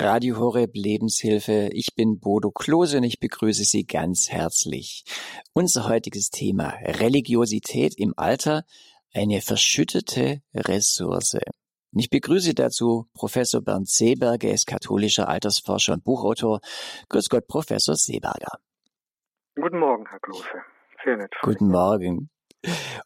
Radio Horeb Lebenshilfe. Ich bin Bodo Klose und ich begrüße Sie ganz herzlich. Unser heutiges Thema Religiosität im Alter, eine verschüttete Ressource. Und ich begrüße dazu Professor Bernd Seeberger, er ist katholischer Altersforscher und Buchautor. Grüß Gott, Professor Seeberger. Guten Morgen, Herr Klose. Sehr nett. Guten Morgen.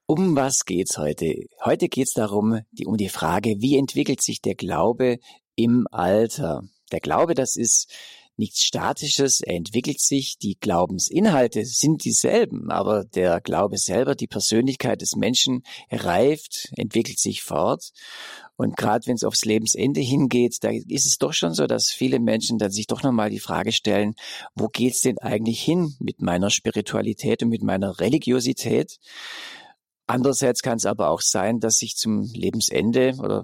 Um was geht's heute? Heute geht's darum, die, um die Frage, wie entwickelt sich der Glaube im Alter? Der Glaube, das ist nichts Statisches, er entwickelt sich, die Glaubensinhalte sind dieselben, aber der Glaube selber, die Persönlichkeit des Menschen reift, entwickelt sich fort. Und gerade wenn es aufs Lebensende hingeht, da ist es doch schon so, dass viele Menschen dann sich doch nochmal die Frage stellen, wo geht's denn eigentlich hin mit meiner Spiritualität und mit meiner Religiosität? Andererseits kann es aber auch sein, dass sich zum Lebensende oder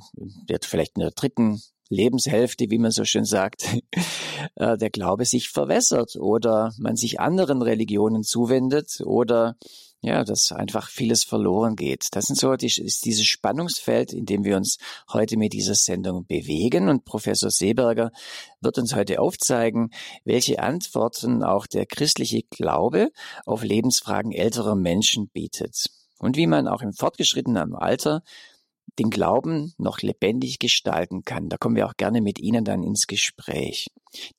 vielleicht in der dritten Lebenshälfte, wie man so schön sagt, äh, der Glaube sich verwässert oder man sich anderen Religionen zuwendet oder ja, dass einfach vieles verloren geht. Das sind so die, ist dieses Spannungsfeld, in dem wir uns heute mit dieser Sendung bewegen. Und Professor Seeberger wird uns heute aufzeigen, welche Antworten auch der christliche Glaube auf Lebensfragen älterer Menschen bietet. Und wie man auch im fortgeschrittenen Alter den Glauben noch lebendig gestalten kann. Da kommen wir auch gerne mit Ihnen dann ins Gespräch.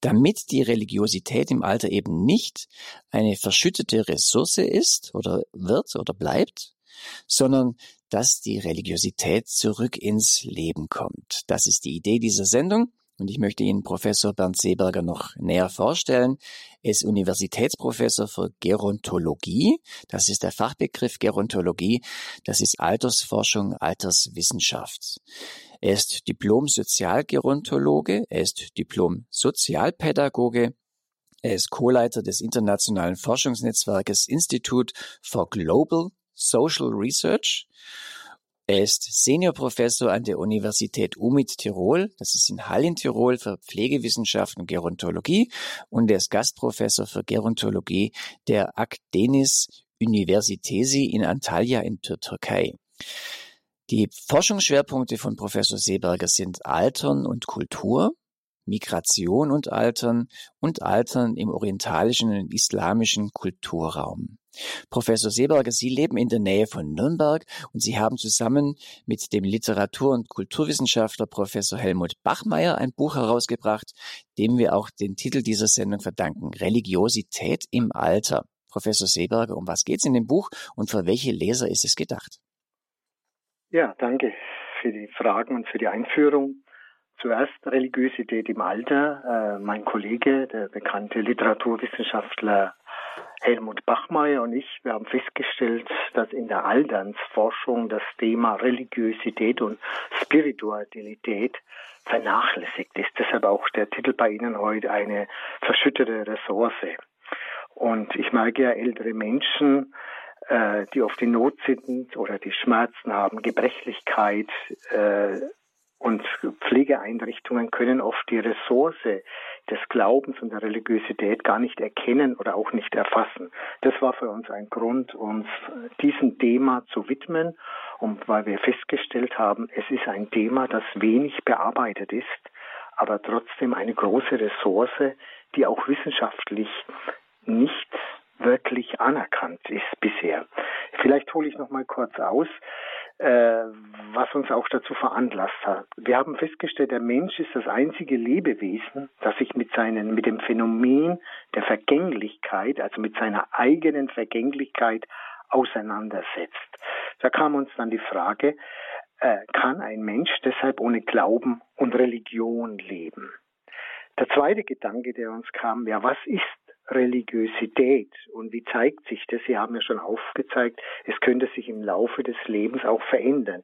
Damit die Religiosität im Alter eben nicht eine verschüttete Ressource ist oder wird oder bleibt, sondern dass die Religiosität zurück ins Leben kommt. Das ist die Idee dieser Sendung. Und ich möchte Ihnen Professor Bernd Seeberger noch näher vorstellen. Er ist Universitätsprofessor für Gerontologie. Das ist der Fachbegriff Gerontologie. Das ist Altersforschung, Alterswissenschaft. Er ist Diplom-Sozialgerontologe. Er ist Diplom-Sozialpädagoge. Er ist Co-Leiter des internationalen Forschungsnetzwerkes Institute for Global Social Research er ist Seniorprofessor an der Universität UMIT Tirol, das ist in Halle in Tirol für Pflegewissenschaften und Gerontologie und er ist Gastprofessor für Gerontologie der Akdeniz Universitesi in Antalya in der Türkei. Die Forschungsschwerpunkte von Professor Seeberger sind Altern und Kultur, Migration und Altern und Altern im orientalischen und islamischen Kulturraum. Professor Seeberger, Sie leben in der Nähe von Nürnberg und Sie haben zusammen mit dem Literatur- und Kulturwissenschaftler Professor Helmut Bachmeier ein Buch herausgebracht, dem wir auch den Titel dieser Sendung verdanken, Religiosität im Alter. Professor Seeberger, um was geht es in dem Buch und für welche Leser ist es gedacht? Ja, danke für die Fragen und für die Einführung. Zuerst Religiosität im Alter. Äh, mein Kollege, der bekannte Literaturwissenschaftler Helmut Bachmeier und ich, wir haben festgestellt, dass in der Alternsforschung das Thema Religiosität und Spiritualität vernachlässigt ist. Deshalb auch der Titel bei Ihnen heute eine verschüttete Ressource. Und ich merke ja ältere Menschen, äh, die auf die Not sind oder die Schmerzen haben, Gebrechlichkeit, äh, und Pflegeeinrichtungen können oft die Ressource des Glaubens und der Religiosität gar nicht erkennen oder auch nicht erfassen. Das war für uns ein Grund, uns diesem Thema zu widmen und weil wir festgestellt haben, es ist ein Thema, das wenig bearbeitet ist, aber trotzdem eine große Ressource, die auch wissenschaftlich nicht wirklich anerkannt ist bisher. Vielleicht hole ich noch mal kurz aus was uns auch dazu veranlasst hat. Wir haben festgestellt, der Mensch ist das einzige Lebewesen, das sich mit seinen, mit dem Phänomen der Vergänglichkeit, also mit seiner eigenen Vergänglichkeit auseinandersetzt. Da kam uns dann die Frage, äh, kann ein Mensch deshalb ohne Glauben und Religion leben? Der zweite Gedanke, der uns kam, ja, was ist Religiosität und wie zeigt sich das? Sie haben ja schon aufgezeigt, es könnte sich im Laufe des Lebens auch verändern.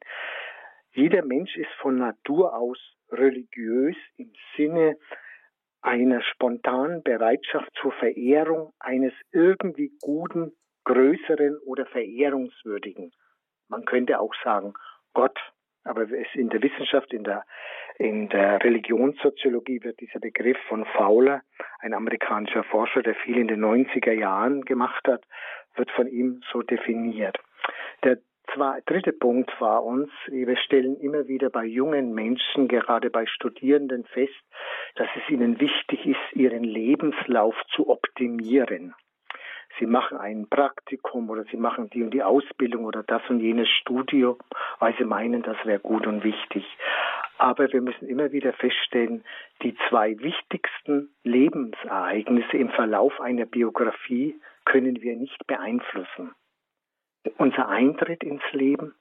Jeder Mensch ist von Natur aus religiös im Sinne einer spontanen Bereitschaft zur Verehrung eines irgendwie guten, größeren oder verehrungswürdigen. Man könnte auch sagen Gott, aber in der Wissenschaft, in der in der Religionssoziologie wird dieser Begriff von Fowler, ein amerikanischer Forscher, der viel in den 90er Jahren gemacht hat, wird von ihm so definiert. Der zwei, dritte Punkt war uns, wir stellen immer wieder bei jungen Menschen, gerade bei Studierenden fest, dass es ihnen wichtig ist, ihren Lebenslauf zu optimieren. Sie machen ein Praktikum oder sie machen die und die Ausbildung oder das und jenes Studium, weil sie meinen, das wäre gut und wichtig. Aber wir müssen immer wieder feststellen, die zwei wichtigsten Lebensereignisse im Verlauf einer Biografie können wir nicht beeinflussen. Unser Eintritt ins Leben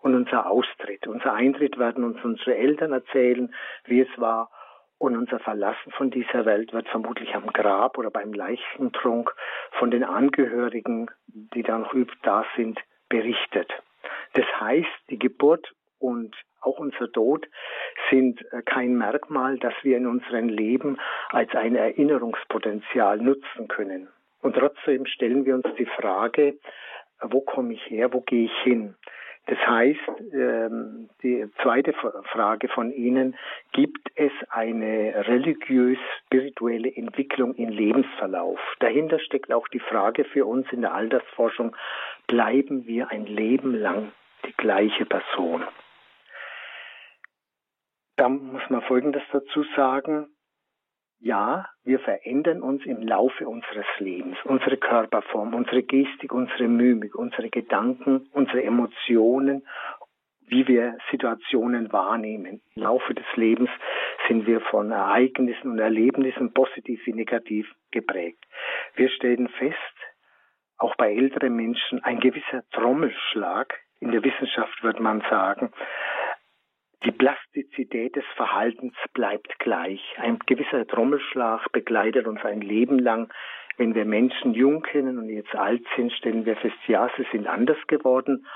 und unser Austritt. Unser Eintritt werden uns unsere Eltern erzählen, wie es war. Und unser Verlassen von dieser Welt wird vermutlich am Grab oder beim Leichentrunk von den Angehörigen, die da noch da sind, berichtet. Das heißt, die Geburt und auch unser Tod sind äh, kein Merkmal, das wir in unserem Leben als ein Erinnerungspotenzial nutzen können. Und trotzdem stellen wir uns die Frage, wo komme ich her, wo gehe ich hin? Das heißt, ähm, die zweite Frage von Ihnen, gibt es eine religiös-spirituelle Entwicklung im Lebensverlauf? Dahinter steckt auch die Frage für uns in der Altersforschung, bleiben wir ein Leben lang die gleiche Person? Da muss man Folgendes dazu sagen. Ja, wir verändern uns im Laufe unseres Lebens. Unsere Körperform, unsere Gestik, unsere Mimik, unsere Gedanken, unsere Emotionen, wie wir Situationen wahrnehmen. Im Laufe des Lebens sind wir von Ereignissen und Erlebnissen positiv wie negativ geprägt. Wir stellen fest, auch bei älteren Menschen, ein gewisser Trommelschlag, in der Wissenschaft wird man sagen, die Plastizität des Verhaltens bleibt gleich. Ein gewisser Trommelschlag begleitet uns ein Leben lang. Wenn wir Menschen jung kennen und jetzt alt sind, stellen wir fest, ja, sie sind anders geworden,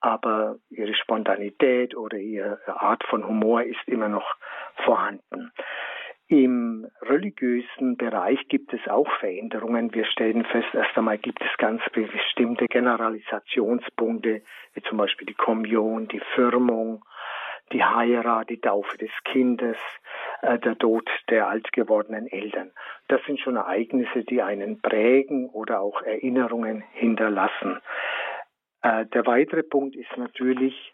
aber ihre Spontanität oder ihre Art von Humor ist immer noch vorhanden. Im religiösen Bereich gibt es auch Veränderungen. Wir stellen fest, erst einmal gibt es ganz bestimmte Generalisationspunkte, wie zum Beispiel die Kommunion, die Firmung, die Heirat, die Taufe des Kindes, äh, der Tod der alt gewordenen Eltern. Das sind schon Ereignisse, die einen prägen oder auch Erinnerungen hinterlassen. Äh, der weitere Punkt ist natürlich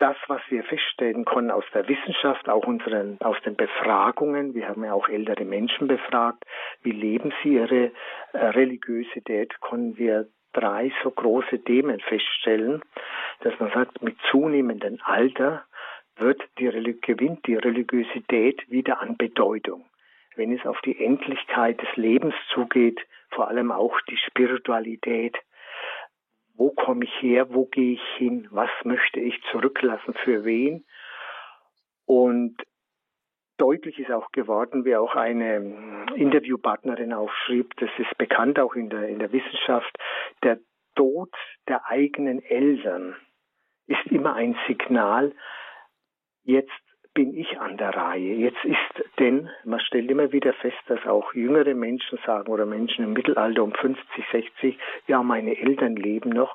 das, was wir feststellen konnten aus der Wissenschaft, auch unseren, aus den Befragungen. Wir haben ja auch ältere Menschen befragt. Wie leben sie ihre äh, Religiosität? Konnten wir drei so große Themen feststellen, dass man sagt, mit zunehmendem Alter wird die, gewinnt die Religiosität wieder an Bedeutung. Wenn es auf die Endlichkeit des Lebens zugeht, vor allem auch die Spiritualität, wo komme ich her, wo gehe ich hin, was möchte ich zurücklassen, für wen. Und deutlich ist auch geworden, wie auch eine ähm, Interviewpartnerin aufschrieb, das ist bekannt auch in der, in der Wissenschaft, der Tod der eigenen Eltern ist immer ein Signal, jetzt bin ich an der Reihe. Jetzt ist, denn man stellt immer wieder fest, dass auch jüngere Menschen sagen oder Menschen im Mittelalter um 50, 60, ja, meine Eltern leben noch.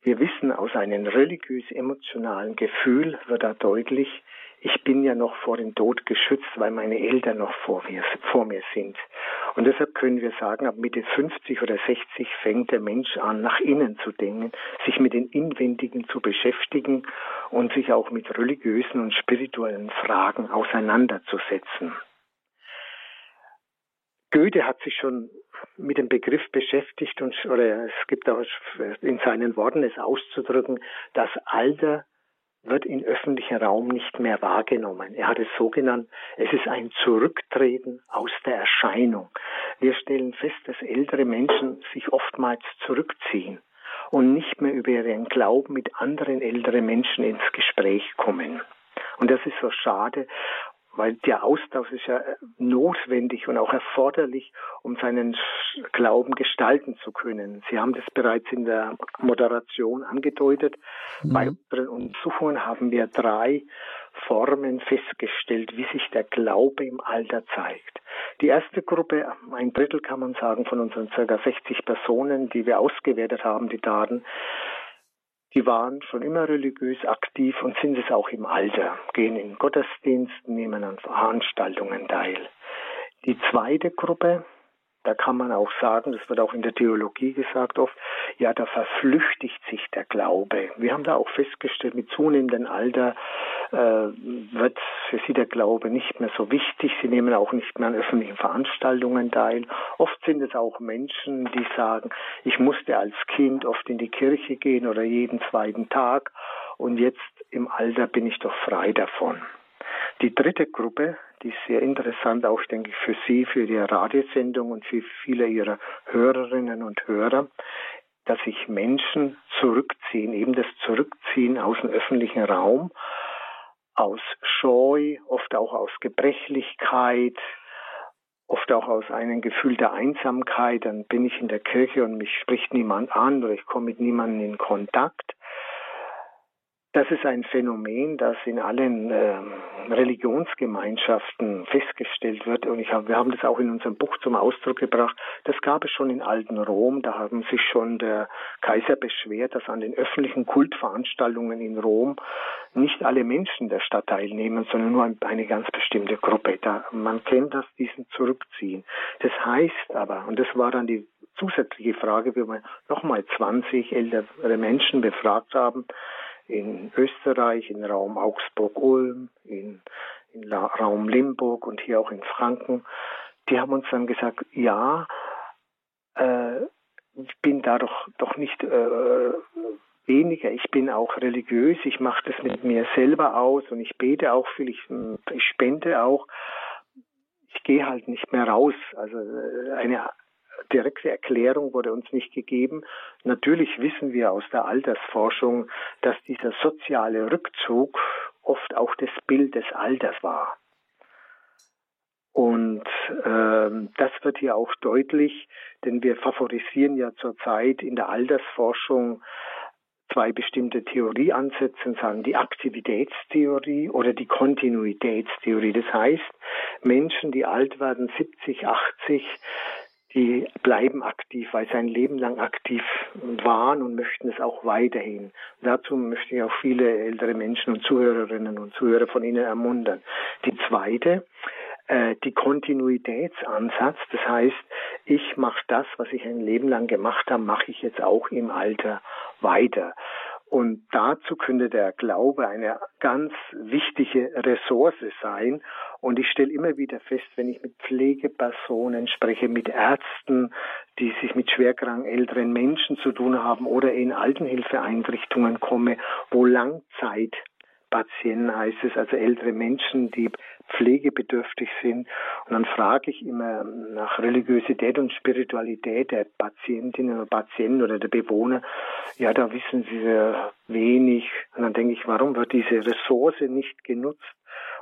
Wir wissen aus einem religiös-emotionalen Gefühl wird da deutlich, ich bin ja noch vor dem Tod geschützt, weil meine Eltern noch vor mir, vor mir sind. Und deshalb können wir sagen, ab Mitte 50 oder 60 fängt der Mensch an, nach innen zu denken, sich mit den Inwendigen zu beschäftigen und sich auch mit religiösen und spirituellen Fragen auseinanderzusetzen. Goethe hat sich schon mit dem Begriff beschäftigt und oder es gibt auch in seinen Worten es auszudrücken, das Alter wird im öffentlichen Raum nicht mehr wahrgenommen. Er hat es so genannt, es ist ein Zurücktreten aus der Erscheinung. Wir stellen fest, dass ältere Menschen sich oftmals zurückziehen und nicht mehr über ihren Glauben mit anderen älteren Menschen ins Gespräch kommen. Und das ist so schade weil der Austausch ist ja äh, notwendig und auch erforderlich, um seinen Glauben gestalten zu können. Sie haben das bereits in der Moderation angedeutet. Mhm. Bei unseren Untersuchungen haben wir drei Formen festgestellt, wie sich der Glaube im Alter zeigt. Die erste Gruppe, ein Drittel kann man sagen von unseren ca. 60 Personen, die wir ausgewertet haben, die Daten, die waren schon immer religiös aktiv und sind es auch im Alter, gehen in Gottesdiensten, nehmen an Veranstaltungen teil. Die zweite Gruppe, da kann man auch sagen, das wird auch in der Theologie gesagt oft, ja, da verflüchtigt sich der Glaube. Wir haben da auch festgestellt, mit zunehmendem Alter äh, wird für sie der Glaube nicht mehr so wichtig. Sie nehmen auch nicht mehr an öffentlichen Veranstaltungen teil. Oft sind es auch Menschen, die sagen, ich musste als Kind oft in die Kirche gehen oder jeden zweiten Tag und jetzt im Alter bin ich doch frei davon. Die dritte Gruppe, die sehr interessant, auch denke ich für Sie, für Ihre Radiosendung und für viele Ihrer Hörerinnen und Hörer, dass sich Menschen zurückziehen, eben das Zurückziehen aus dem öffentlichen Raum, aus Scheu, oft auch aus Gebrechlichkeit, oft auch aus einem Gefühl der Einsamkeit, dann bin ich in der Kirche und mich spricht niemand an oder ich komme mit niemandem in Kontakt. Das ist ein Phänomen, das in allen äh, Religionsgemeinschaften festgestellt wird. Und ich hab, wir haben das auch in unserem Buch zum Ausdruck gebracht. Das gab es schon in alten Rom. Da haben sich schon der Kaiser beschwert, dass an den öffentlichen Kultveranstaltungen in Rom nicht alle Menschen der Stadt teilnehmen, sondern nur eine ganz bestimmte Gruppe. Da, man kennt das, diesen Zurückziehen. Das heißt aber, und das war dann die zusätzliche Frage, wie wir nochmal 20 ältere Menschen befragt haben, in Österreich, in Raum Augsburg-Ulm, in, in Raum Limburg und hier auch in Franken. Die haben uns dann gesagt, ja, äh, ich bin da doch, doch nicht äh, weniger. Ich bin auch religiös, ich mache das mit mir selber aus und ich bete auch viel, ich, ich spende auch. Ich gehe halt nicht mehr raus. Also äh, eine direkte Erklärung wurde uns nicht gegeben. Natürlich wissen wir aus der Altersforschung, dass dieser soziale Rückzug oft auch das Bild des Alters war. Und ähm, das wird hier auch deutlich, denn wir favorisieren ja zurzeit in der Altersforschung zwei bestimmte Theorieansätze, sagen die Aktivitätstheorie oder die Kontinuitätstheorie. Das heißt, Menschen, die alt werden, 70, 80, die bleiben aktiv, weil sie ein Leben lang aktiv waren und möchten es auch weiterhin. dazu möchte ich auch viele ältere Menschen und Zuhörerinnen und Zuhörer von Ihnen ermuntern. Die zweite, äh, die Kontinuitätsansatz, das heißt, ich mache das, was ich ein Leben lang gemacht habe, mache ich jetzt auch im Alter weiter. Und dazu könnte der Glaube eine ganz wichtige Ressource sein. Und ich stelle immer wieder fest, wenn ich mit Pflegepersonen spreche, mit Ärzten, die sich mit schwerkranken älteren Menschen zu tun haben oder in Altenhilfeeinrichtungen komme, wo Langzeit Patienten heißt es, also ältere Menschen, die pflegebedürftig sind. Und dann frage ich immer nach Religiosität und Spiritualität der Patientinnen oder Patienten oder der Bewohner. Ja, da wissen sie sehr wenig. Und dann denke ich, warum wird diese Ressource nicht genutzt?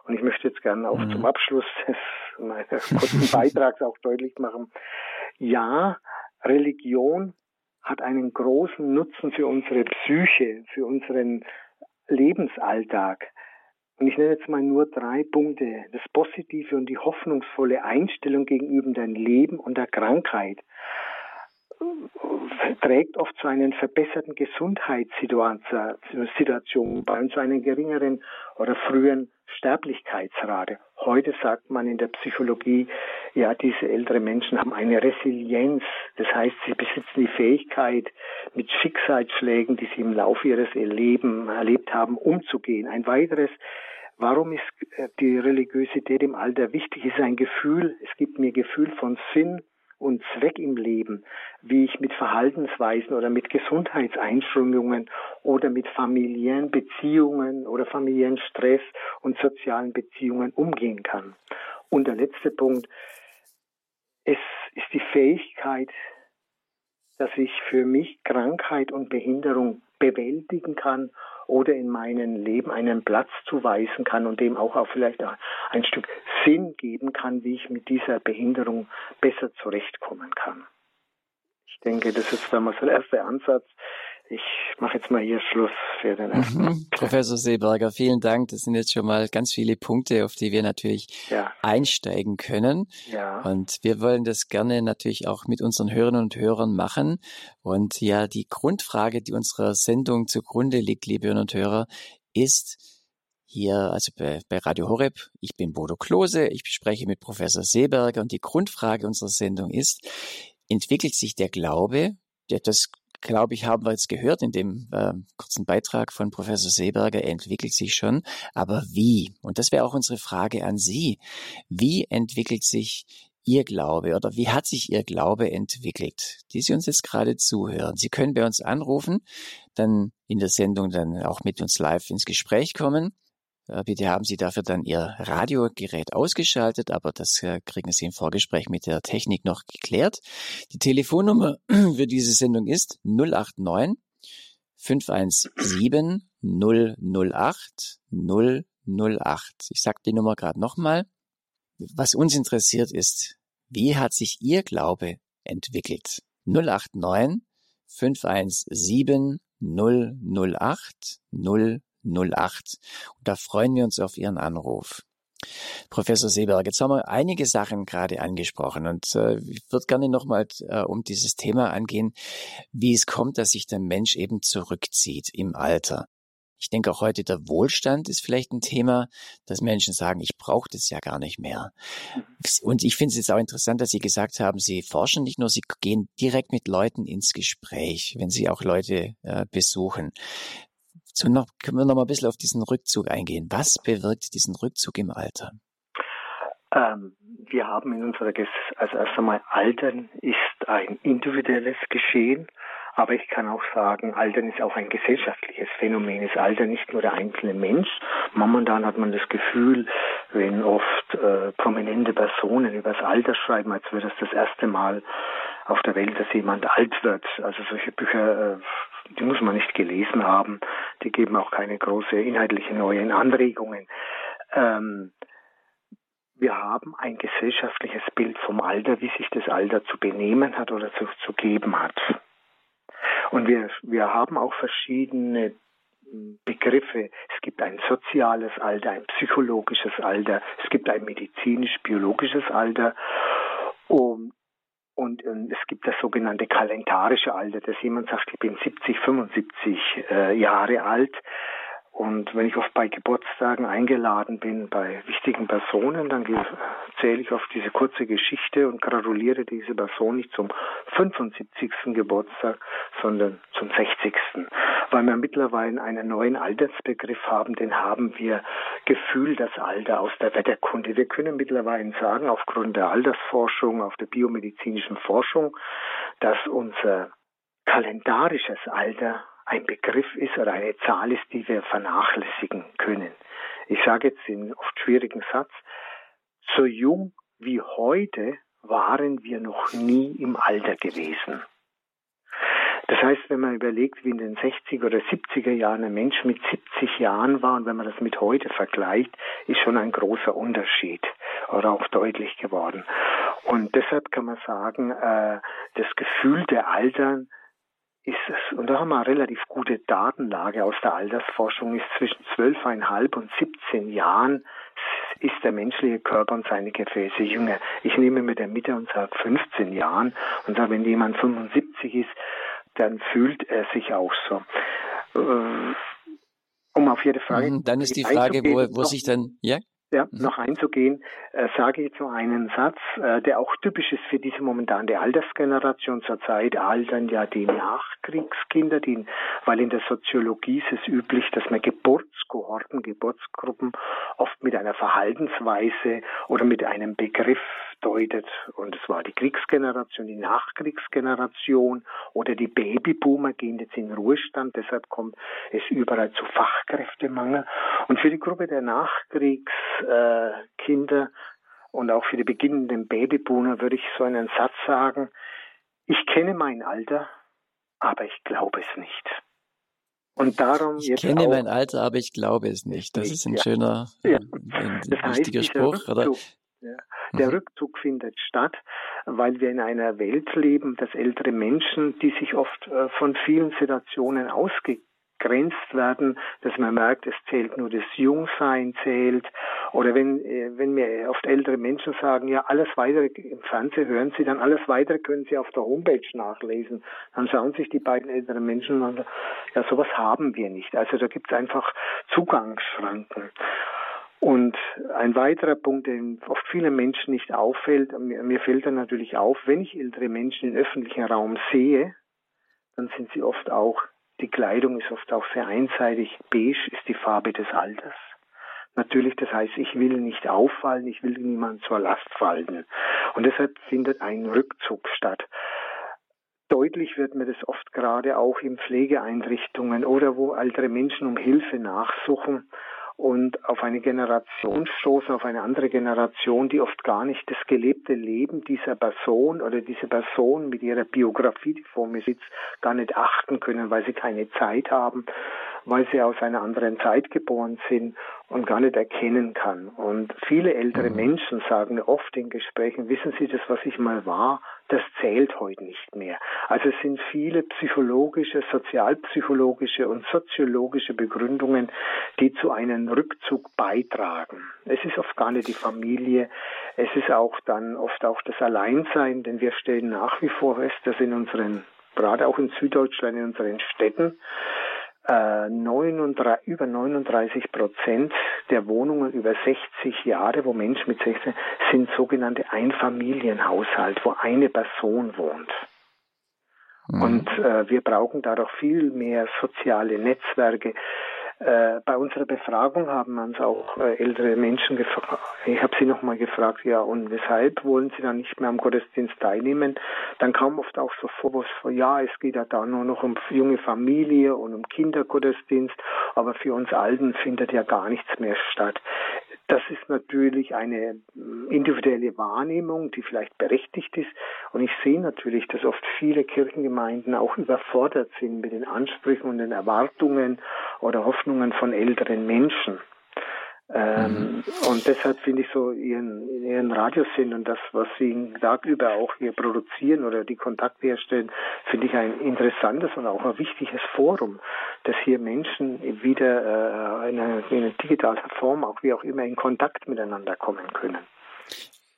Und ich möchte jetzt gerne auch mhm. zum Abschluss des meines kurzen Beitrags auch deutlich machen. Ja, Religion hat einen großen Nutzen für unsere Psyche, für unseren Lebensalltag. Und ich nenne jetzt mal nur drei Punkte. Das positive und die hoffnungsvolle Einstellung gegenüber dem Leben und der Krankheit trägt oft zu einer verbesserten Gesundheitssituation bei uns zu einer geringeren oder früheren Sterblichkeitsrate. Heute sagt man in der Psychologie, ja, diese älteren Menschen haben eine Resilienz. Das heißt, sie besitzen die Fähigkeit, mit Schicksalsschlägen, die sie im Laufe ihres Lebens erlebt haben, umzugehen. Ein weiteres Warum ist äh, die Religiosität im Alter wichtig? Es ist ein Gefühl, es gibt mir Gefühl von Sinn, und Zweck im Leben, wie ich mit Verhaltensweisen oder mit Gesundheitseinschränkungen oder mit familiären Beziehungen oder familiären Stress und sozialen Beziehungen umgehen kann. Und der letzte Punkt, es ist die Fähigkeit, dass ich für mich Krankheit und Behinderung bewältigen kann oder in meinem Leben einen Platz zuweisen kann und dem auch, auch vielleicht ein Stück Sinn geben kann, wie ich mit dieser Behinderung besser zurechtkommen kann. Ich denke, das ist damals der erste Ansatz, ich mache jetzt mal hier Schluss für den ersten. Mhm. Professor Seeberger, vielen Dank. Das sind jetzt schon mal ganz viele Punkte, auf die wir natürlich ja. einsteigen können. Ja. Und wir wollen das gerne natürlich auch mit unseren Hörerinnen und Hörern machen. Und ja, die Grundfrage, die unserer Sendung zugrunde liegt, liebe Hörerinnen und Hörer, ist, hier, also bei, bei Radio Horeb. Ich bin Bodo Klose, ich spreche mit Professor Seeberger und die Grundfrage unserer Sendung ist, entwickelt sich der Glaube, der, das glaube ich, haben wir jetzt gehört in dem äh, kurzen Beitrag von Professor Seeberger, entwickelt sich schon. Aber wie? Und das wäre auch unsere Frage an Sie. Wie entwickelt sich Ihr Glaube oder wie hat sich Ihr Glaube entwickelt, die Sie uns jetzt gerade zuhören? Sie können bei uns anrufen, dann in der Sendung dann auch mit uns live ins Gespräch kommen. Äh, bitte haben Sie dafür dann Ihr Radiogerät ausgeschaltet, aber das äh, kriegen Sie im Vorgespräch mit der Technik noch geklärt. Die Telefonnummer für diese Sendung ist 089 517 008 008. Ich sage die Nummer gerade nochmal. Was uns interessiert ist, wie hat sich Ihr Glaube entwickelt? 089 517 008 008. 08. Und da freuen wir uns auf Ihren Anruf. Professor Seeberg, jetzt haben wir einige Sachen gerade angesprochen und äh, ich würde gerne nochmal äh, um dieses Thema angehen, wie es kommt, dass sich der Mensch eben zurückzieht im Alter. Ich denke auch heute, der Wohlstand ist vielleicht ein Thema, dass Menschen sagen, ich brauche das ja gar nicht mehr. Und ich finde es jetzt auch interessant, dass Sie gesagt haben, Sie forschen nicht nur, Sie gehen direkt mit Leuten ins Gespräch, wenn Sie auch Leute äh, besuchen. So noch, können wir noch mal ein bisschen auf diesen Rückzug eingehen. Was bewirkt diesen Rückzug im Alter? Ähm, wir haben in unserer, Ges also erst einmal Altern ist ein individuelles Geschehen, aber ich kann auch sagen, Altern ist auch ein gesellschaftliches Phänomen. Es altert nicht nur der einzelne Mensch. Momentan hat man das Gefühl, wenn oft äh, prominente Personen über das Alter schreiben, als wäre das das erste Mal auf der Welt, dass jemand alt wird. Also solche Bücher, äh, die muss man nicht gelesen haben. Die geben auch keine große inhaltliche neuen Anregungen. Ähm, wir haben ein gesellschaftliches Bild vom Alter, wie sich das Alter zu benehmen hat oder zu, zu geben hat. Und wir, wir haben auch verschiedene Begriffe. Es gibt ein soziales Alter, ein psychologisches Alter, es gibt ein medizinisch-biologisches Alter. Und und, und, es gibt das sogenannte kalendarische Alter, dass jemand sagt, ich bin 70, 75 äh, Jahre alt. Und wenn ich oft bei Geburtstagen eingeladen bin, bei wichtigen Personen, dann zähle ich auf diese kurze Geschichte und gratuliere diese Person nicht zum 75. Geburtstag, sondern zum 60. Weil wir mittlerweile einen neuen Altersbegriff haben, den haben wir Gefühl das Alter aus der Wetterkunde. Wir können mittlerweile sagen, aufgrund der Altersforschung, auf der biomedizinischen Forschung, dass unser kalendarisches Alter ein Begriff ist oder eine Zahl ist, die wir vernachlässigen können. Ich sage jetzt in oft schwierigen Satz, so jung wie heute waren wir noch nie im Alter gewesen. Das heißt, wenn man überlegt, wie in den 60er oder 70er Jahren ein Mensch mit 70 Jahren war und wenn man das mit heute vergleicht, ist schon ein großer Unterschied oder auch deutlich geworden. Und deshalb kann man sagen, äh, das Gefühl der Altern ist es, und da haben wir eine relativ gute Datenlage aus der Altersforschung, ist zwischen 12,5 und 17 Jahren ist der menschliche Körper und seine Gefäße jünger. Ich nehme mit der Mitte und sage 15 Jahren und sage, wenn jemand 75 ist, dann fühlt er sich auch so. Äh, um auf jede Frage. Mhm, dann ist die Frage, wo, wo sich dann, ja? Ja, mhm. noch einzugehen, äh, sage ich jetzt nur einen Satz, äh, der auch typisch ist für diese momentane Altersgeneration. Zurzeit altern ja die Nachkriegskinder, die, weil in der Soziologie ist es üblich, dass man Geburtskohorten, Geburtsgruppen oft mit einer Verhaltensweise oder mit einem Begriff deutet. Und es war die Kriegsgeneration, die Nachkriegsgeneration oder die Babyboomer gehen jetzt in Ruhestand. Deshalb kommt es überall zu Fachkräftemangel. Und für die Gruppe der Nachkriegskinder äh, und auch für die beginnenden Babyboomer würde ich so einen Satz sagen. Ich kenne mein Alter, aber ich glaube es nicht. Und darum ich kenne mein Alter, aber ich glaube es nicht. Das ist ein ja. schöner, ja. ein, ein wichtiger Spruch. Oder? Ja. Der mhm. Rückzug findet statt, weil wir in einer Welt leben, dass ältere Menschen, die sich oft äh, von vielen Situationen ausgegrenzt werden, dass man merkt, es zählt nur das Jungsein zählt. Oder wenn, äh, wenn mir oft ältere Menschen sagen, ja, alles weitere im Fernsehen hören Sie, dann alles weitere können Sie auf der Homepage nachlesen. Dann schauen sich die beiden älteren Menschen an, ja, sowas haben wir nicht. Also da gibt es einfach Zugangsschranken. Und ein weiterer Punkt, den oft vielen Menschen nicht auffällt, mir, fällt dann natürlich auf, wenn ich ältere Menschen im öffentlichen Raum sehe, dann sind sie oft auch, die Kleidung ist oft auch sehr einseitig. Beige ist die Farbe des Alters. Natürlich, das heißt, ich will nicht auffallen, ich will niemand zur Last fallen. Und deshalb findet ein Rückzug statt. Deutlich wird mir das oft gerade auch in Pflegeeinrichtungen oder wo ältere Menschen um Hilfe nachsuchen und auf eine Generation stoßen, auf eine andere Generation, die oft gar nicht das gelebte Leben dieser Person oder diese Person mit ihrer Biografie, die vor mir sitzt, gar nicht achten können, weil sie keine Zeit haben, weil sie aus einer anderen Zeit geboren sind und gar nicht erkennen kann. Und viele ältere mhm. Menschen sagen oft in Gesprächen, wissen Sie, das, was ich mal war, das zählt heute nicht mehr. Also es sind viele psychologische, sozialpsychologische und soziologische Begründungen, die zu einem Rückzug beitragen. Es ist oft gar nicht die Familie, es ist auch dann oft auch das Alleinsein, denn wir stellen nach wie vor fest, dass in unseren, gerade auch in Süddeutschland, in unseren Städten, äh, 39, über 39 Prozent der Wohnungen über 60 Jahre, wo Menschen mit 16 sind sogenannte Einfamilienhaushalt, wo eine Person wohnt. Mhm. Und äh, wir brauchen da doch viel mehr soziale Netzwerke, äh, bei unserer Befragung haben uns auch äh, ältere Menschen gefragt. Ich habe sie nochmal gefragt, ja, und weshalb wollen sie dann nicht mehr am Gottesdienst teilnehmen? Dann kam oft auch so Vorwurf, ja, es geht ja da nur noch um junge Familie und um Kindergottesdienst, aber für uns Alten findet ja gar nichts mehr statt. Das ist natürlich eine mm, individuelle Wahrnehmung, die vielleicht berechtigt ist. Und ich sehe natürlich, dass oft viele Kirchengemeinden auch überfordert sind mit den Ansprüchen und den Erwartungen oder Hoffnungen von älteren Menschen. Ähm, mhm. Und deshalb finde ich so ihren, ihren Radiosinn und das, was sie den Tag über auch hier produzieren oder die Kontakte herstellen, finde ich ein interessantes und auch ein wichtiges Forum, dass hier Menschen wieder äh, in, einer, in Form, auch wie auch immer, in Kontakt miteinander kommen können.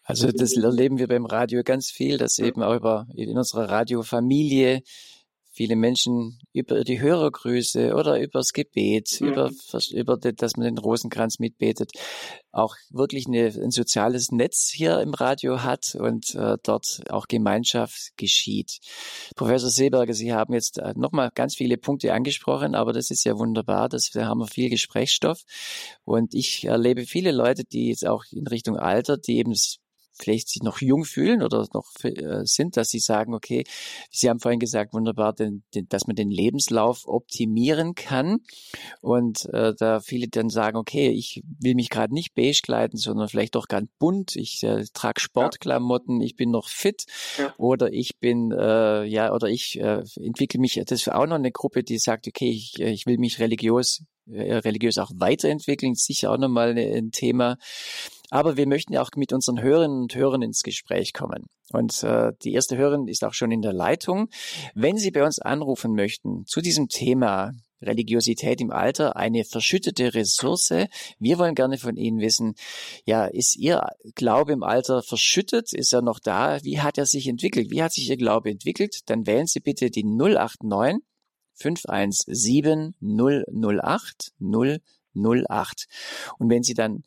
Also das erleben wir beim Radio ganz viel, dass eben auch über in unserer Radiofamilie viele Menschen über die Hörergrüße oder übers Gebet, mhm. über, über dass man den Rosenkranz mitbetet, auch wirklich eine, ein soziales Netz hier im Radio hat und äh, dort auch Gemeinschaft geschieht. Professor Seeberger, Sie haben jetzt äh, nochmal ganz viele Punkte angesprochen, aber das ist ja wunderbar, dass da haben wir viel Gesprächsstoff und ich erlebe viele Leute, die jetzt auch in Richtung Alter, die eben vielleicht sich noch jung fühlen oder noch äh, sind, dass sie sagen, okay, Sie haben vorhin gesagt, wunderbar, den, den, dass man den Lebenslauf optimieren kann. Und äh, da viele dann sagen, okay, ich will mich gerade nicht beige kleiden, sondern vielleicht doch ganz bunt, ich äh, trage Sportklamotten, ich bin noch fit. Ja. oder ich bin, äh, ja, oder ich äh, entwickle mich, das ist auch noch eine Gruppe, die sagt, okay, ich, ich will mich religiös äh, religiös auch weiterentwickeln, sicher auch nochmal ein Thema. Aber wir möchten ja auch mit unseren Hörerinnen und Hörern ins Gespräch kommen. Und äh, die erste Hörerin ist auch schon in der Leitung. Wenn Sie bei uns anrufen möchten zu diesem Thema Religiosität im Alter, eine verschüttete Ressource. Wir wollen gerne von Ihnen wissen, ja, ist Ihr Glaube im Alter verschüttet? Ist er noch da? Wie hat er sich entwickelt? Wie hat sich Ihr Glaube entwickelt? Dann wählen Sie bitte die 089 517 008 008. Und wenn Sie dann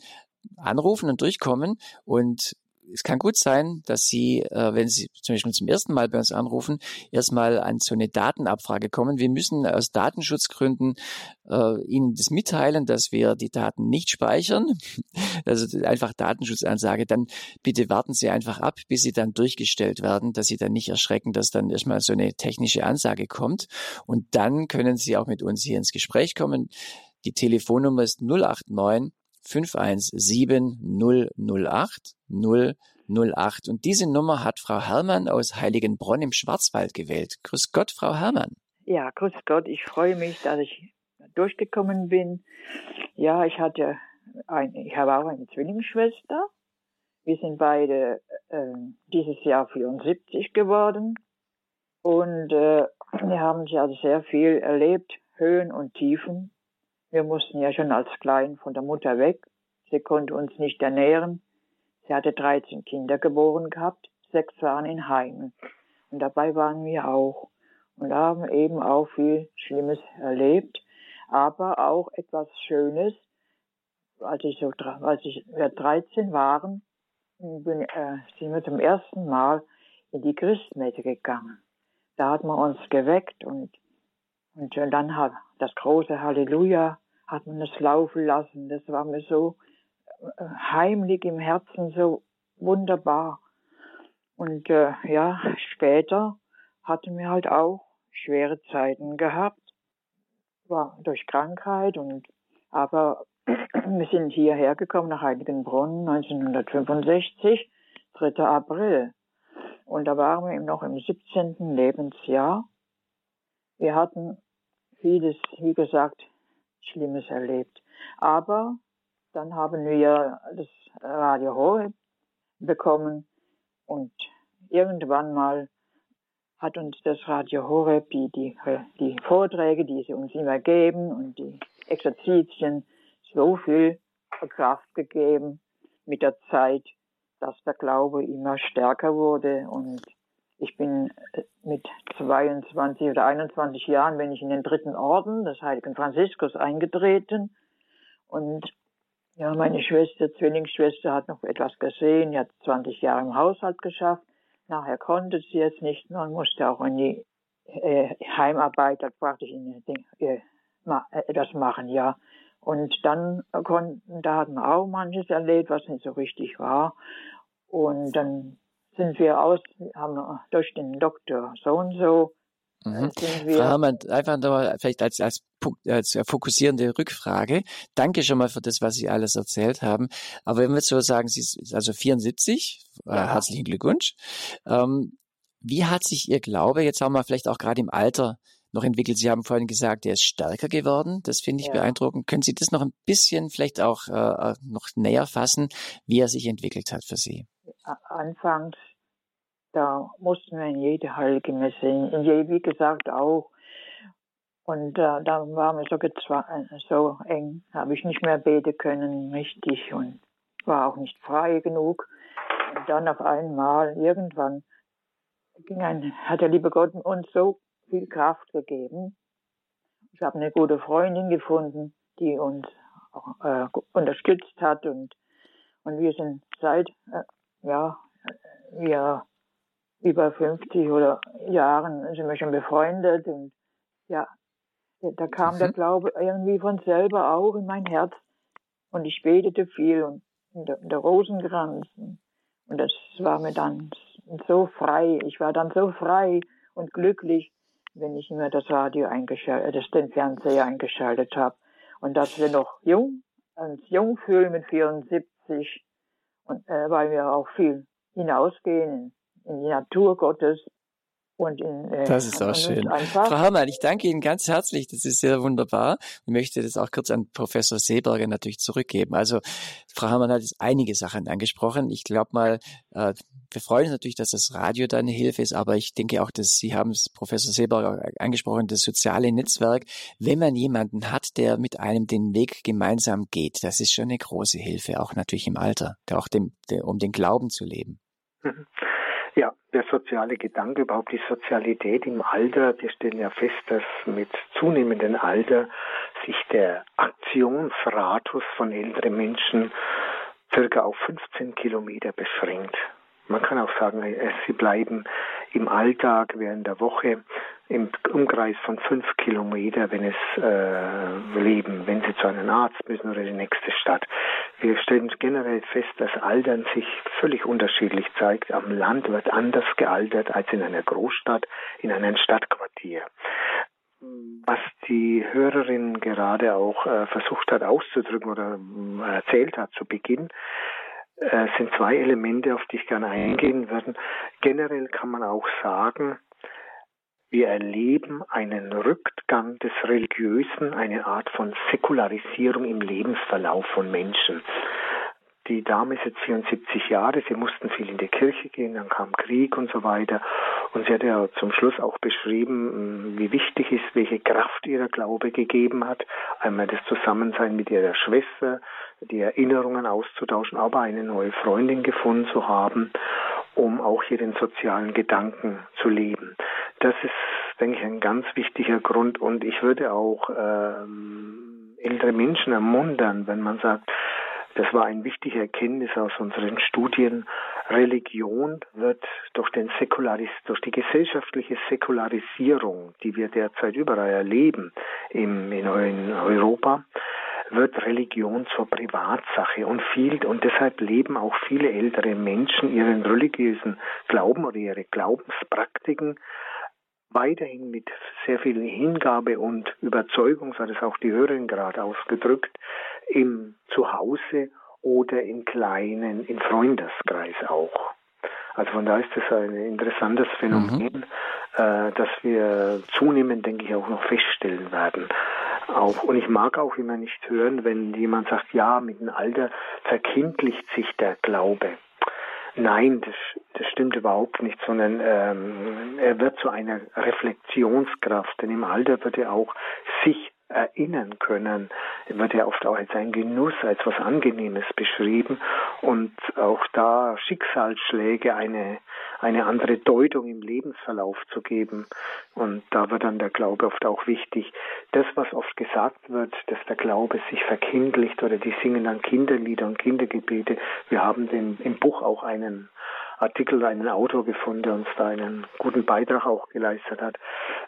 anrufen und durchkommen und es kann gut sein, dass Sie, äh, wenn Sie zum Beispiel zum ersten Mal bei uns anrufen, erstmal an so eine Datenabfrage kommen. Wir müssen aus Datenschutzgründen äh, Ihnen das mitteilen, dass wir die Daten nicht speichern. Also einfach Datenschutzansage. Dann bitte warten Sie einfach ab, bis Sie dann durchgestellt werden, dass Sie dann nicht erschrecken, dass dann erstmal so eine technische Ansage kommt. Und dann können Sie auch mit uns hier ins Gespräch kommen. Die Telefonnummer ist 089 517 008 008. Und diese Nummer hat Frau Herrmann aus Heiligenbronn im Schwarzwald gewählt. Grüß Gott, Frau Herrmann. Ja, grüß Gott. Ich freue mich, dass ich durchgekommen bin. Ja, ich hatte ein, ich habe auch eine Zwillingsschwester. Wir sind beide äh, dieses Jahr 74 geworden. Und äh, wir haben ja sehr viel erlebt, Höhen und Tiefen. Wir mussten ja schon als Klein von der Mutter weg. Sie konnte uns nicht ernähren. Sie hatte 13 Kinder geboren gehabt, sechs waren in Heimen. Und dabei waren wir auch und haben eben auch viel Schlimmes erlebt, aber auch etwas Schönes. Als ich so, als ich, wir 13 waren, bin, äh, sind wir zum ersten Mal in die Christmette gegangen. da hat man uns geweckt und, und dann hat das große Halleluja hat man es laufen lassen. Das war mir so äh, heimlich im Herzen, so wunderbar. Und äh, ja, später hatten wir halt auch schwere Zeiten gehabt, war durch Krankheit und aber wir sind hierher gekommen nach Heiligenbrunn 1965, 3. April. Und da waren wir noch im 17. Lebensjahr. Wir hatten vieles, wie gesagt, Schlimmes erlebt. Aber dann haben wir das Radio Horeb bekommen und irgendwann mal hat uns das Radio Horeb die, die, die Vorträge, die sie uns immer geben und die Exerzitien so viel Kraft gegeben mit der Zeit, dass der Glaube immer stärker wurde und ich bin äh, mit 22 oder 21 Jahren bin ich in den dritten Orden des Heiligen Franziskus eingetreten und ja, meine Schwester, Zwillingsschwester hat noch etwas gesehen, die hat 20 Jahre im Haushalt geschafft. Nachher konnte sie jetzt nicht mehr und musste auch in die äh, Heimarbeit, da praktisch in äh, ma, äh, etwas machen, ja. Und dann konnten, da hatten wir auch manches erlebt, was nicht so richtig war. Und dann sind wir aus, haben durch den Doktor so und so Mhm. Frau Herrmann, einfach nur vielleicht als, als, als fokussierende Rückfrage. Danke schon mal für das, was Sie alles erzählt haben. Aber wenn wir so sagen, Sie sind also 74, äh, ja. herzlichen Glückwunsch. Ähm, wie hat sich Ihr Glaube jetzt auch mal vielleicht auch gerade im Alter noch entwickelt? Sie haben vorhin gesagt, er ist stärker geworden. Das finde ich ja. beeindruckend. Können Sie das noch ein bisschen vielleicht auch äh, noch näher fassen, wie er sich entwickelt hat für Sie? Anfangs da mussten wir in jede Heilige Messe, in je, wie gesagt auch. Und äh, da war mir so, so eng, habe ich nicht mehr beten können, richtig, und war auch nicht frei genug. Und dann auf einmal, irgendwann, ging ein, hat der liebe Gott uns so viel Kraft gegeben. Ich habe eine gute Freundin gefunden, die uns auch, äh, unterstützt hat und, und wir sind seit, äh, ja, wir über 50 oder Jahren sind wir schon befreundet und ja, da kam mhm. der Glaube irgendwie von selber auch in mein Herz und ich betete viel und der, der Rosenkranz und das war mir dann so frei. Ich war dann so frei und glücklich, wenn ich immer das Radio eingeschaltet, das den Fernseher eingeschaltet habe und dass wir noch jung, als jung fühlen mit 74 und äh, weil wir auch viel hinausgehen in die Natur Gottes und in, äh, das ist auch schön. Frau Herrmann, ich danke Ihnen ganz herzlich. Das ist sehr wunderbar. Ich möchte das auch kurz an Professor Seeberger natürlich zurückgeben. Also Frau Herrmann hat jetzt einige Sachen angesprochen. Ich glaube mal, äh, wir freuen uns natürlich, dass das Radio da eine Hilfe ist, aber ich denke auch, dass Sie haben es Professor Seeberger angesprochen, das soziale Netzwerk. Wenn man jemanden hat, der mit einem den Weg gemeinsam geht, das ist schon eine große Hilfe, auch natürlich im Alter, auch dem, um den Glauben zu leben. Mhm. Ja, der soziale Gedanke, überhaupt die Sozialität im Alter. Wir stellen ja fest, dass mit zunehmendem Alter sich der Aktionsratus von älteren Menschen circa auf 15 Kilometer beschränkt. Man kann auch sagen, äh, sie bleiben im Alltag während der Woche im Umkreis von fünf Kilometer, wenn es äh, leben, wenn sie zu einem Arzt müssen oder in die nächste Stadt. Wir stellen generell fest, dass Altern sich völlig unterschiedlich zeigt. Am Land wird anders gealtert als in einer Großstadt, in einem Stadtquartier. Was die Hörerin gerade auch äh, versucht hat auszudrücken oder äh, erzählt hat zu Beginn, äh, sind zwei Elemente, auf die ich gerne eingehen würde. Generell kann man auch sagen, wir erleben einen Rückgang des Religiösen, eine Art von Säkularisierung im Lebensverlauf von Menschen. Die Dame ist jetzt 74 Jahre, sie mussten viel in die Kirche gehen, dann kam Krieg und so weiter. Und sie hat ja zum Schluss auch beschrieben, wie wichtig ist, welche Kraft ihrer Glaube gegeben hat. Einmal das Zusammensein mit ihrer Schwester, die Erinnerungen auszutauschen, aber eine neue Freundin gefunden zu haben, um auch hier den sozialen Gedanken zu leben. Das ist, denke ich, ein ganz wichtiger Grund. Und ich würde auch ähm, ältere Menschen ermuntern, wenn man sagt, das war eine wichtige Erkenntnis aus unseren Studien, Religion wird durch den Säkularis, durch die gesellschaftliche Säkularisierung, die wir derzeit überall erleben im, in, in Europa, wird Religion zur Privatsache und viel, und deshalb leben auch viele ältere Menschen ihren religiösen Glauben oder ihre Glaubenspraktiken weiterhin mit sehr viel Hingabe und Überzeugung, so hat es auch die Hörerin gerade ausgedrückt, im Zuhause oder im kleinen, im Freundeskreis auch. Also von daher ist das ein interessantes Phänomen, mhm. äh, das wir zunehmend, denke ich, auch noch feststellen werden. Auch, und ich mag auch immer nicht hören, wenn jemand sagt, ja, mit dem Alter verkindlicht sich der Glaube. Nein, das, das stimmt überhaupt nicht, sondern ähm, er wird zu einer Reflexionskraft, denn im Alter wird er auch sich erinnern können, wird ja oft auch als ein Genuss, als was Angenehmes beschrieben und auch da Schicksalsschläge eine, eine andere Deutung im Lebensverlauf zu geben. Und da wird dann der Glaube oft auch wichtig. Das, was oft gesagt wird, dass der Glaube sich verkindlicht oder die singen dann Kinderlieder und Kindergebete. Wir haben den, im Buch auch einen Artikel, einen Autor gefunden, der uns da einen guten Beitrag auch geleistet hat.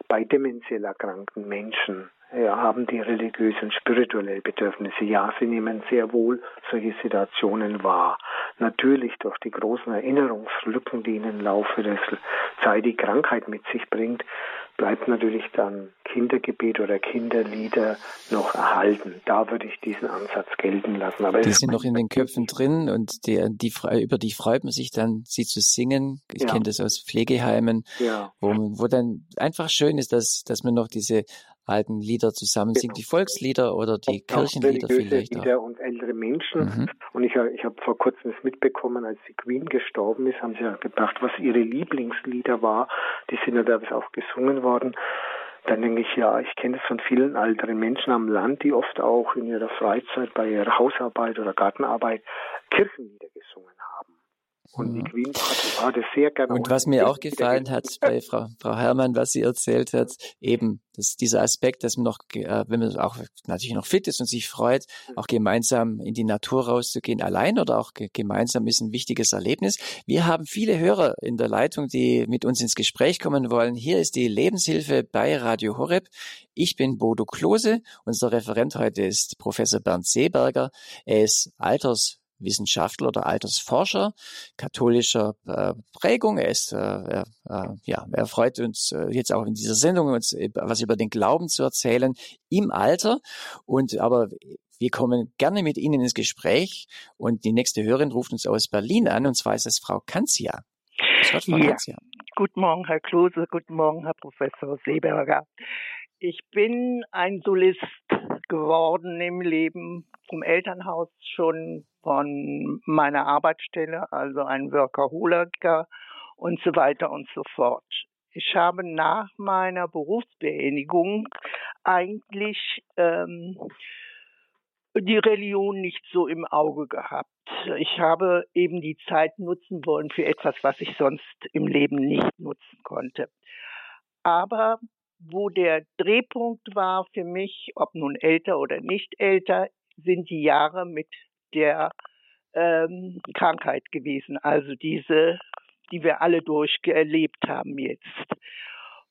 Bei dementiell erkrankten Menschen ja, haben die religiösen, spirituelle Bedürfnisse. Ja, sie nehmen sehr wohl solche Situationen wahr. Natürlich durch die großen Erinnerungslücken, die ihnen im Laufe der Zeit die Krankheit mit sich bringt, bleibt natürlich dann Kindergebet oder Kinderlieder noch erhalten. Da würde ich diesen Ansatz gelten lassen. Aber die sind noch in den Köpfen drin und die, die, über die freut man sich dann, sie zu singen. Ich ja. kenne das aus Pflegeheimen, ja. wo, wo dann einfach schön ist, dass, dass man noch diese alten Lieder zusammen genau. singt, die Volkslieder oder die auch Kirchenlieder vielleicht Lieder auch. und ältere Menschen. Mhm. Und ich, ich habe vor kurzem es mitbekommen, als die Queen gestorben ist, haben sie ja gebracht, was ihre Lieblingslieder war. Die sind ja da auch gesungen worden. Dann denke ich, ja, ich kenne das von vielen älteren Menschen am Land, die oft auch in ihrer Freizeit bei ihrer Hausarbeit oder Gartenarbeit Kirchenlieder gesungen. Und die Queen das sehr gerne. Und was mir auch gefallen hat bei Frau, Frau Herrmann, was sie erzählt hat, eben dass dieser Aspekt, dass man noch, äh, wenn man auch natürlich noch fit ist und sich freut, mhm. auch gemeinsam in die Natur rauszugehen, allein oder auch gemeinsam ist ein wichtiges Erlebnis. Wir haben viele Hörer in der Leitung, die mit uns ins Gespräch kommen wollen. Hier ist die Lebenshilfe bei Radio Horeb. Ich bin Bodo Klose. Unser Referent heute ist Professor Bernd Seeberger. Er ist Alters Wissenschaftler oder Altersforscher katholischer äh, Prägung. Er ist, äh, er, äh, ja, er freut uns äh, jetzt auch in dieser Sendung uns was über den Glauben zu erzählen im Alter. Und aber wir kommen gerne mit Ihnen ins Gespräch. Und die nächste Hörerin ruft uns aus Berlin an, und zwar ist es Frau Kanzia. Gott, Frau ja. Kanzia. Guten Morgen, Herr Klose. Guten Morgen, Herr Professor Seeberger. Ich bin ein Solist geworden im Leben, vom Elternhaus schon von meiner Arbeitsstelle, also ein Workaholiker und so weiter und so fort. Ich habe nach meiner Berufsbeendigung eigentlich ähm, die Religion nicht so im Auge gehabt. Ich habe eben die Zeit nutzen wollen für etwas, was ich sonst im Leben nicht nutzen konnte. Aber wo der Drehpunkt war für mich, ob nun älter oder nicht älter, sind die Jahre mit der ähm, Krankheit gewesen. Also diese, die wir alle durchgelebt haben jetzt.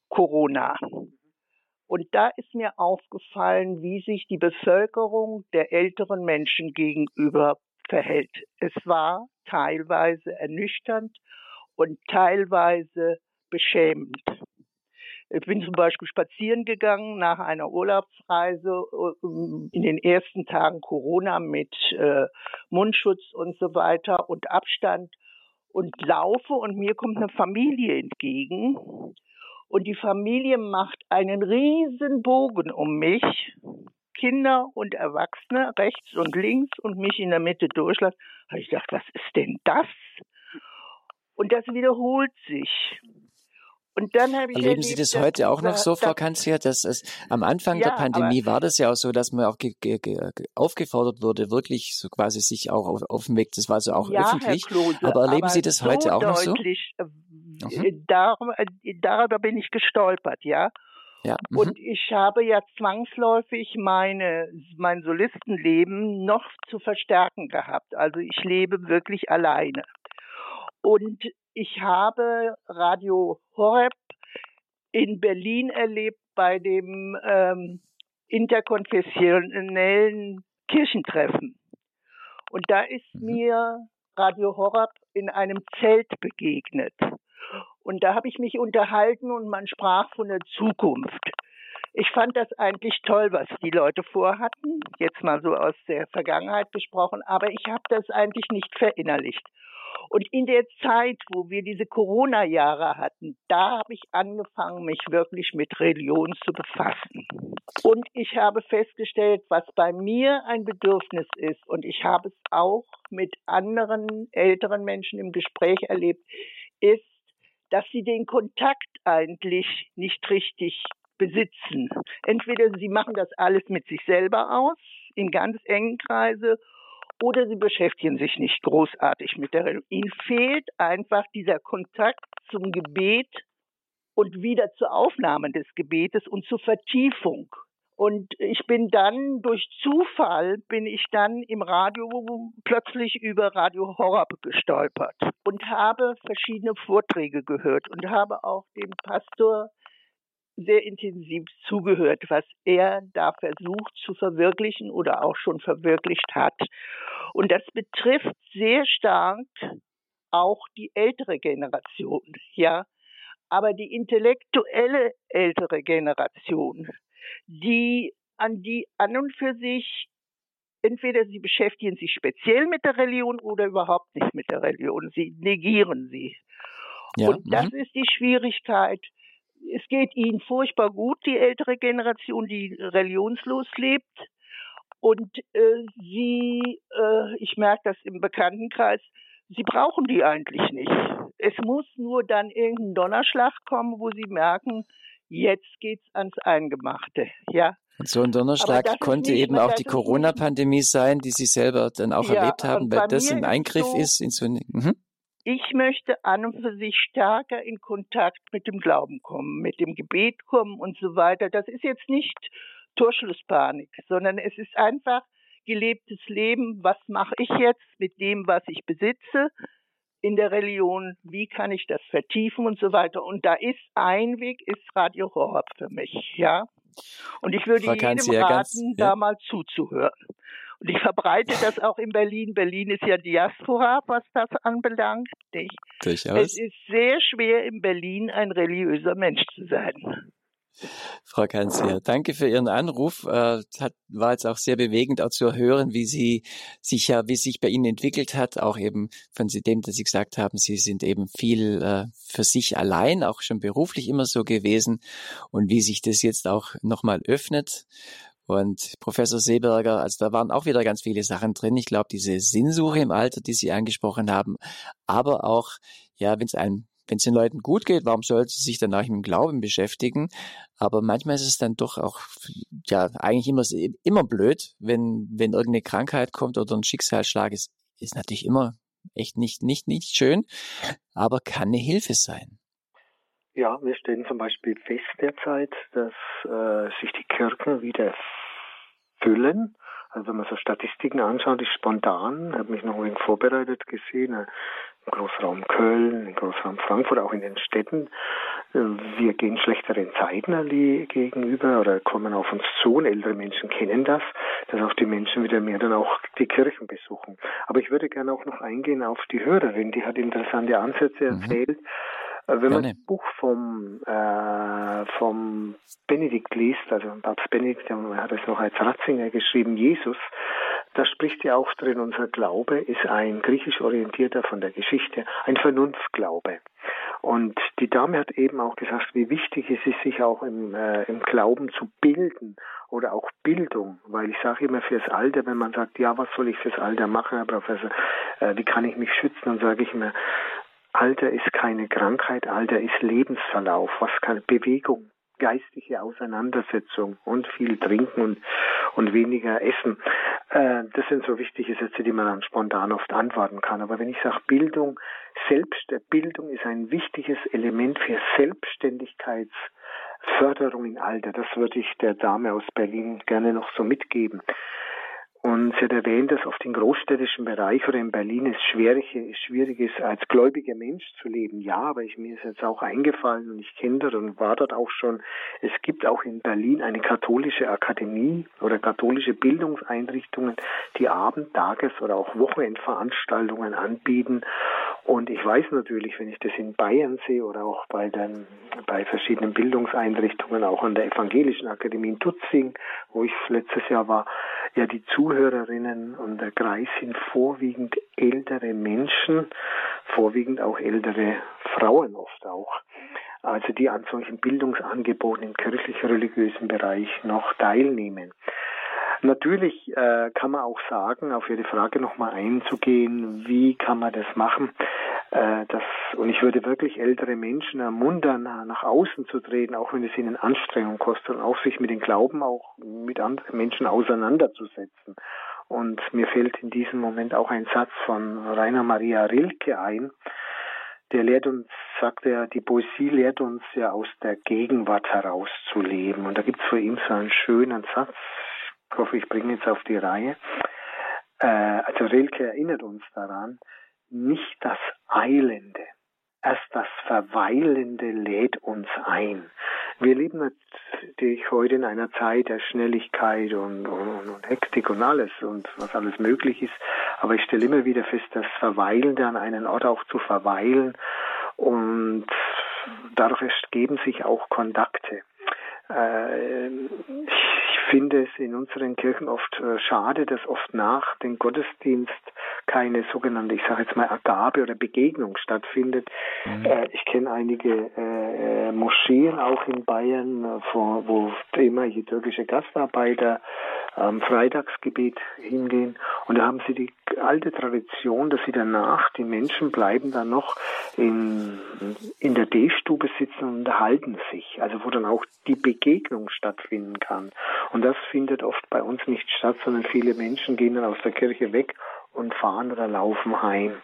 Corona. Und da ist mir aufgefallen, wie sich die Bevölkerung der älteren Menschen gegenüber verhält. Es war teilweise ernüchternd und teilweise beschämend. Ich bin zum Beispiel spazieren gegangen nach einer Urlaubsreise äh, in den ersten Tagen Corona mit äh, Mundschutz und so weiter und Abstand und laufe und mir kommt eine Familie entgegen und die Familie macht einen riesen Bogen um mich, Kinder und Erwachsene rechts und links und mich in der Mitte durchlassen. Habe ich gedacht, was ist denn das? Und das wiederholt sich. Und dann habe ich Erleben erlebt, Sie das heute auch noch so, Frau Kanzler, dass es am Anfang ja, der Pandemie war das ja auch so, dass man auch aufgefordert wurde, wirklich so quasi sich auch auf, auf dem Weg, das war so auch ja, öffentlich. Klose, aber erleben aber Sie das so heute auch noch so? Äh, mhm. Darüber, äh, darüber bin ich gestolpert, ja. Ja, mhm. und ich habe ja zwangsläufig meine, mein Solistenleben noch zu verstärken gehabt. Also ich lebe wirklich alleine. Und ich habe Radio Horeb in Berlin erlebt bei dem ähm, interkonfessionellen Kirchentreffen. Und da ist mhm. mir Radio Horeb in einem Zelt begegnet. Und da habe ich mich unterhalten und man sprach von der Zukunft. Ich fand das eigentlich toll, was die Leute vorhatten, jetzt mal so aus der Vergangenheit gesprochen, aber ich habe das eigentlich nicht verinnerlicht. Und in der Zeit, wo wir diese Corona-Jahre hatten, da habe ich angefangen, mich wirklich mit Religion zu befassen. Und ich habe festgestellt, was bei mir ein Bedürfnis ist, und ich habe es auch mit anderen älteren Menschen im Gespräch erlebt, ist, dass sie den Kontakt eigentlich nicht richtig besitzen. Entweder sie machen das alles mit sich selber aus, in ganz engen Kreise, oder sie beschäftigen sich nicht großartig mit der Religion. Ihnen fehlt einfach dieser Kontakt zum Gebet und wieder zur Aufnahme des Gebetes und zur Vertiefung. Und ich bin dann durch Zufall bin ich dann im Radio plötzlich über Radio Horror gestolpert und habe verschiedene Vorträge gehört und habe auch dem Pastor sehr intensiv zugehört, was er da versucht zu verwirklichen oder auch schon verwirklicht hat. Und das betrifft sehr stark auch die ältere Generation, ja. Aber die intellektuelle ältere Generation, die an die an und für sich entweder sie beschäftigen sich speziell mit der Religion oder überhaupt nicht mit der Religion. Sie negieren sie. Ja, und das mhm. ist die Schwierigkeit, es geht ihnen furchtbar gut, die ältere Generation, die religionslos lebt. Und äh, sie, äh, ich merke das im Bekanntenkreis, sie brauchen die eigentlich nicht. Es muss nur dann irgendein Donnerschlag kommen, wo sie merken, jetzt geht's ans Eingemachte, ja. Und so ein Donnerschlag konnte eben auch die Corona-Pandemie sein, die Sie selber dann auch ja, erlebt haben, weil das ein Eingriff ist, so, ist in so eine. Ich möchte an und für sich stärker in Kontakt mit dem Glauben kommen, mit dem Gebet kommen und so weiter. Das ist jetzt nicht Torschlusspanik, sondern es ist einfach gelebtes Leben. Was mache ich jetzt mit dem, was ich besitze in der Religion? Wie kann ich das vertiefen und so weiter? Und da ist ein Weg, ist Radio Horab für mich, ja. Und ich würde jedem raten, ganz, ja. da mal zuzuhören. Und ich verbreite das auch in Berlin. Berlin ist ja Diaspora, was das anbelangt. Nicht? Durchaus. Es ist sehr schwer, in Berlin ein religiöser Mensch zu sein. Frau Kanzler, danke für Ihren Anruf. Äh, hat, war jetzt auch sehr bewegend, auch zu hören, wie Sie sich ja, wie sich bei Ihnen entwickelt hat, auch eben von dem, dass Sie gesagt haben, Sie sind eben viel äh, für sich allein, auch schon beruflich immer so gewesen und wie sich das jetzt auch nochmal öffnet. Und Professor Seeberger, also da waren auch wieder ganz viele Sachen drin. Ich glaube, diese Sinnsuche im Alter, die Sie angesprochen haben, aber auch, ja, wenn es einem wenn es den Leuten gut geht, warum sollte sie sich danach mit dem Glauben beschäftigen? Aber manchmal ist es dann doch auch, ja, eigentlich immer, immer blöd, wenn, wenn irgendeine Krankheit kommt oder ein Schicksalsschlag ist, ist natürlich immer echt nicht, nicht, nicht schön, aber kann eine Hilfe sein. Ja, wir stellen zum Beispiel fest derzeit, dass äh, sich die Kirchen wieder füllen. Also wenn man so Statistiken anschaut, ist spontan, habe mich noch ein wenig vorbereitet gesehen, äh, im Großraum Köln, im Großraum Frankfurt, auch in den Städten. Äh, wir gehen schlechteren Zeiten gegenüber oder kommen auf uns zu und ältere Menschen kennen das, dass auch die Menschen wieder mehr dann auch die Kirchen besuchen. Aber ich würde gerne auch noch eingehen auf die Hörerin, die hat interessante Ansätze mhm. erzählt. Mhm wenn man das Buch vom, äh, vom Benedikt liest, also Papst Benedikt, der hat es noch als Ratzinger geschrieben, Jesus, da spricht ja auch drin, unser Glaube ist ein griechisch orientierter von der Geschichte, ein Vernunftglaube. Und die Dame hat eben auch gesagt, wie wichtig es ist, sich auch im, äh, im Glauben zu bilden oder auch Bildung, weil ich sage immer fürs Alter, wenn man sagt, ja, was soll ich fürs Alter machen, Herr Professor, äh, wie kann ich mich schützen, dann sage ich immer, Alter ist keine Krankheit, Alter ist Lebensverlauf, was kann Bewegung, geistige Auseinandersetzung und viel trinken und, und weniger essen. Äh, das sind so wichtige Sätze, die man dann spontan oft antworten kann. Aber wenn ich sage Bildung, selbst Bildung ist ein wichtiges Element für Selbstständigkeitsförderung im Alter. Das würde ich der Dame aus Berlin gerne noch so mitgeben. Und sie hat erwähnt, dass oft im großstädtischen Bereich oder in Berlin es schwierig, schwierig ist, als gläubiger Mensch zu leben. Ja, aber ich, mir ist jetzt auch eingefallen und ich kenne dort und war dort auch schon. Es gibt auch in Berlin eine katholische Akademie oder katholische Bildungseinrichtungen, die Abend-, Tages- oder auch Wochenendveranstaltungen anbieten. Und ich weiß natürlich, wenn ich das in Bayern sehe oder auch bei den, bei verschiedenen Bildungseinrichtungen, auch an der Evangelischen Akademie in Tutzing, wo ich letztes Jahr war, ja, die Zuhörerinnen und der Kreis sind vorwiegend ältere Menschen, vorwiegend auch ältere Frauen oft auch. Also die an solchen Bildungsangeboten im kirchlich-religiösen Bereich noch teilnehmen. Natürlich äh, kann man auch sagen, auf Ihre Frage nochmal einzugehen, wie kann man das machen? Äh, das, und ich würde wirklich ältere Menschen ermuntern, nach außen zu treten, auch wenn es ihnen Anstrengung kostet und auch sich mit dem Glauben auch mit anderen Menschen auseinanderzusetzen. Und mir fällt in diesem Moment auch ein Satz von Rainer Maria Rilke ein, der lehrt uns, sagt er, die Poesie lehrt uns ja aus der Gegenwart heraus zu leben. Und da gibt es für ihn so einen schönen Satz, ich hoffe, ich bringe jetzt auf die Reihe. Äh, also Rilke erinnert uns daran, nicht das Eilende, erst das Verweilende lädt uns ein. Wir leben natürlich heute in einer Zeit der Schnelligkeit und, und, und, Hektik und alles und was alles möglich ist. Aber ich stelle immer wieder fest, das Verweilende an einen Ort auch zu verweilen und dadurch ergeben sich auch Kontakte. Äh, ich finde es in unseren Kirchen oft äh, schade, dass oft nach dem Gottesdienst keine sogenannte, ich sage jetzt mal, Agabe oder Begegnung stattfindet. Mhm. Äh, ich kenne einige Moscheen auch in Bayern, wo immer die türkische Gastarbeiter am Freitagsgebet hingehen. Und da haben sie die alte Tradition, dass sie danach, die Menschen bleiben dann noch in, in der D-Stube sitzen und unterhalten sich. Also wo dann auch die Begegnung stattfinden kann. Und das findet oft bei uns nicht statt, sondern viele Menschen gehen dann aus der Kirche weg und fahren oder laufen heim.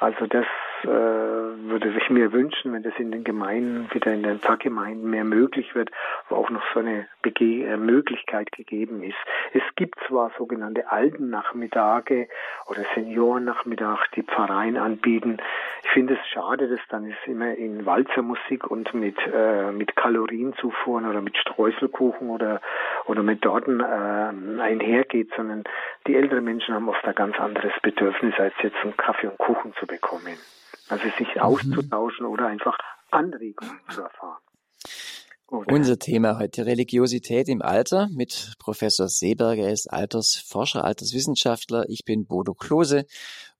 Also das äh, würde ich mir wünschen, wenn das in den Gemeinden, wieder in den Pfarrgemeinden mehr möglich wird, wo auch noch so eine Bege äh, Möglichkeit gegeben ist. Es gibt zwar sogenannte Altennachmittage oder Seniorennachmittage, die Pfarreien anbieten. Ich finde es schade, dass dann es immer in Walzermusik und mit, äh, mit Kalorienzufuhren oder mit Streuselkuchen oder, oder mit Torten äh, einhergeht, sondern die älteren Menschen haben oft ein ganz anderes Bedürfnis, als jetzt einen Kaffee und Kuchen zu bekommen. Also sich mhm. auszutauschen oder einfach Anregungen zu erfahren. Oder? Unser Thema heute Religiosität im Alter mit Professor Seeberger. Er ist Altersforscher, Alterswissenschaftler. Ich bin Bodo Klose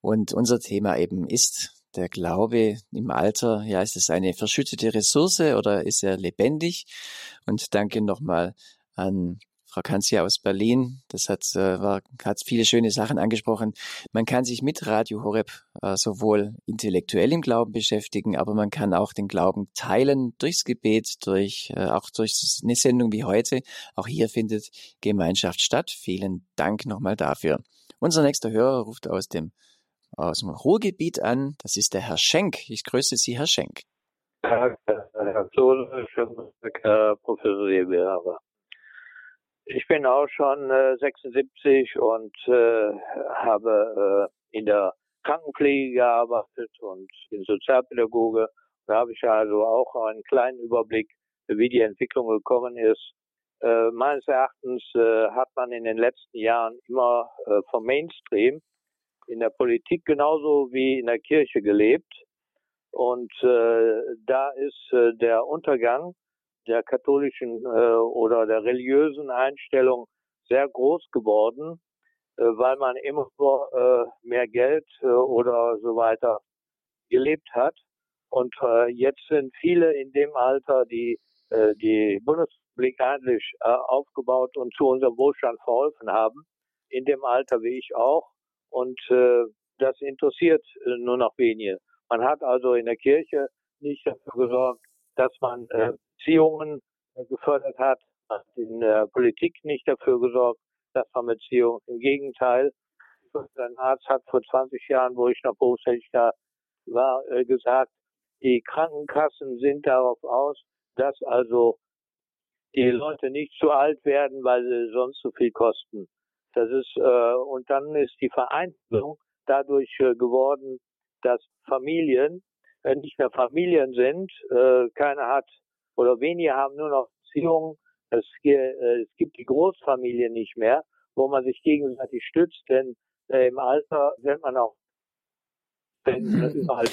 und unser Thema eben ist der Glaube im Alter. Ja, ist es eine verschüttete Ressource oder ist er lebendig? Und danke nochmal an Frau Kanzia aus Berlin. Das hat, äh, war, hat viele schöne Sachen angesprochen. Man kann sich mit Radio Horeb äh, sowohl intellektuell im Glauben beschäftigen, aber man kann auch den Glauben teilen durchs Gebet, durch, äh, auch durch eine Sendung wie heute. Auch hier findet Gemeinschaft statt. Vielen Dank nochmal dafür. Unser nächster Hörer ruft aus dem, aus dem Ruhrgebiet an. Das ist der Herr Schenk. Ich grüße Sie, Herr Schenk. Herr Klose, Herr Professor Seeberger. Ich bin auch schon äh, 76 und äh, habe äh, in der Krankenpflege gearbeitet und bin Sozialpädagoge. Da habe ich also auch einen kleinen Überblick, wie die Entwicklung gekommen ist. Äh, meines Erachtens äh, hat man in den letzten Jahren immer äh, vom Mainstream in der Politik genauso wie in der Kirche gelebt. Und äh, da ist äh, der Untergang der katholischen äh, oder der religiösen Einstellung sehr groß geworden, äh, weil man immer äh, mehr Geld äh, oder so weiter gelebt hat. Und äh, jetzt sind viele in dem Alter, die äh, die Bundesrepublik eigentlich äh, aufgebaut und zu unserem Wohlstand verholfen haben, in dem Alter wie ich auch. Und äh, das interessiert äh, nur noch wenige. Man hat also in der Kirche nicht dafür gesorgt, dass man äh, Beziehungen äh, gefördert hat, hat in der Politik nicht dafür gesorgt, dass man Beziehungen, im Gegenteil, ein Arzt hat vor 20 Jahren, wo ich noch berufstätig war, äh, gesagt, die Krankenkassen sind darauf aus, dass also die Leute nicht zu alt werden, weil sie sonst zu viel kosten. Das ist äh, und dann ist die Vereinzelung dadurch äh, geworden, dass Familien äh, nicht mehr Familien sind, äh, keiner hat oder wenige haben nur noch Beziehungen. Es, äh, es gibt die Großfamilie nicht mehr, wo man sich gegenseitig stützt, denn äh, im Alter wird man auch überall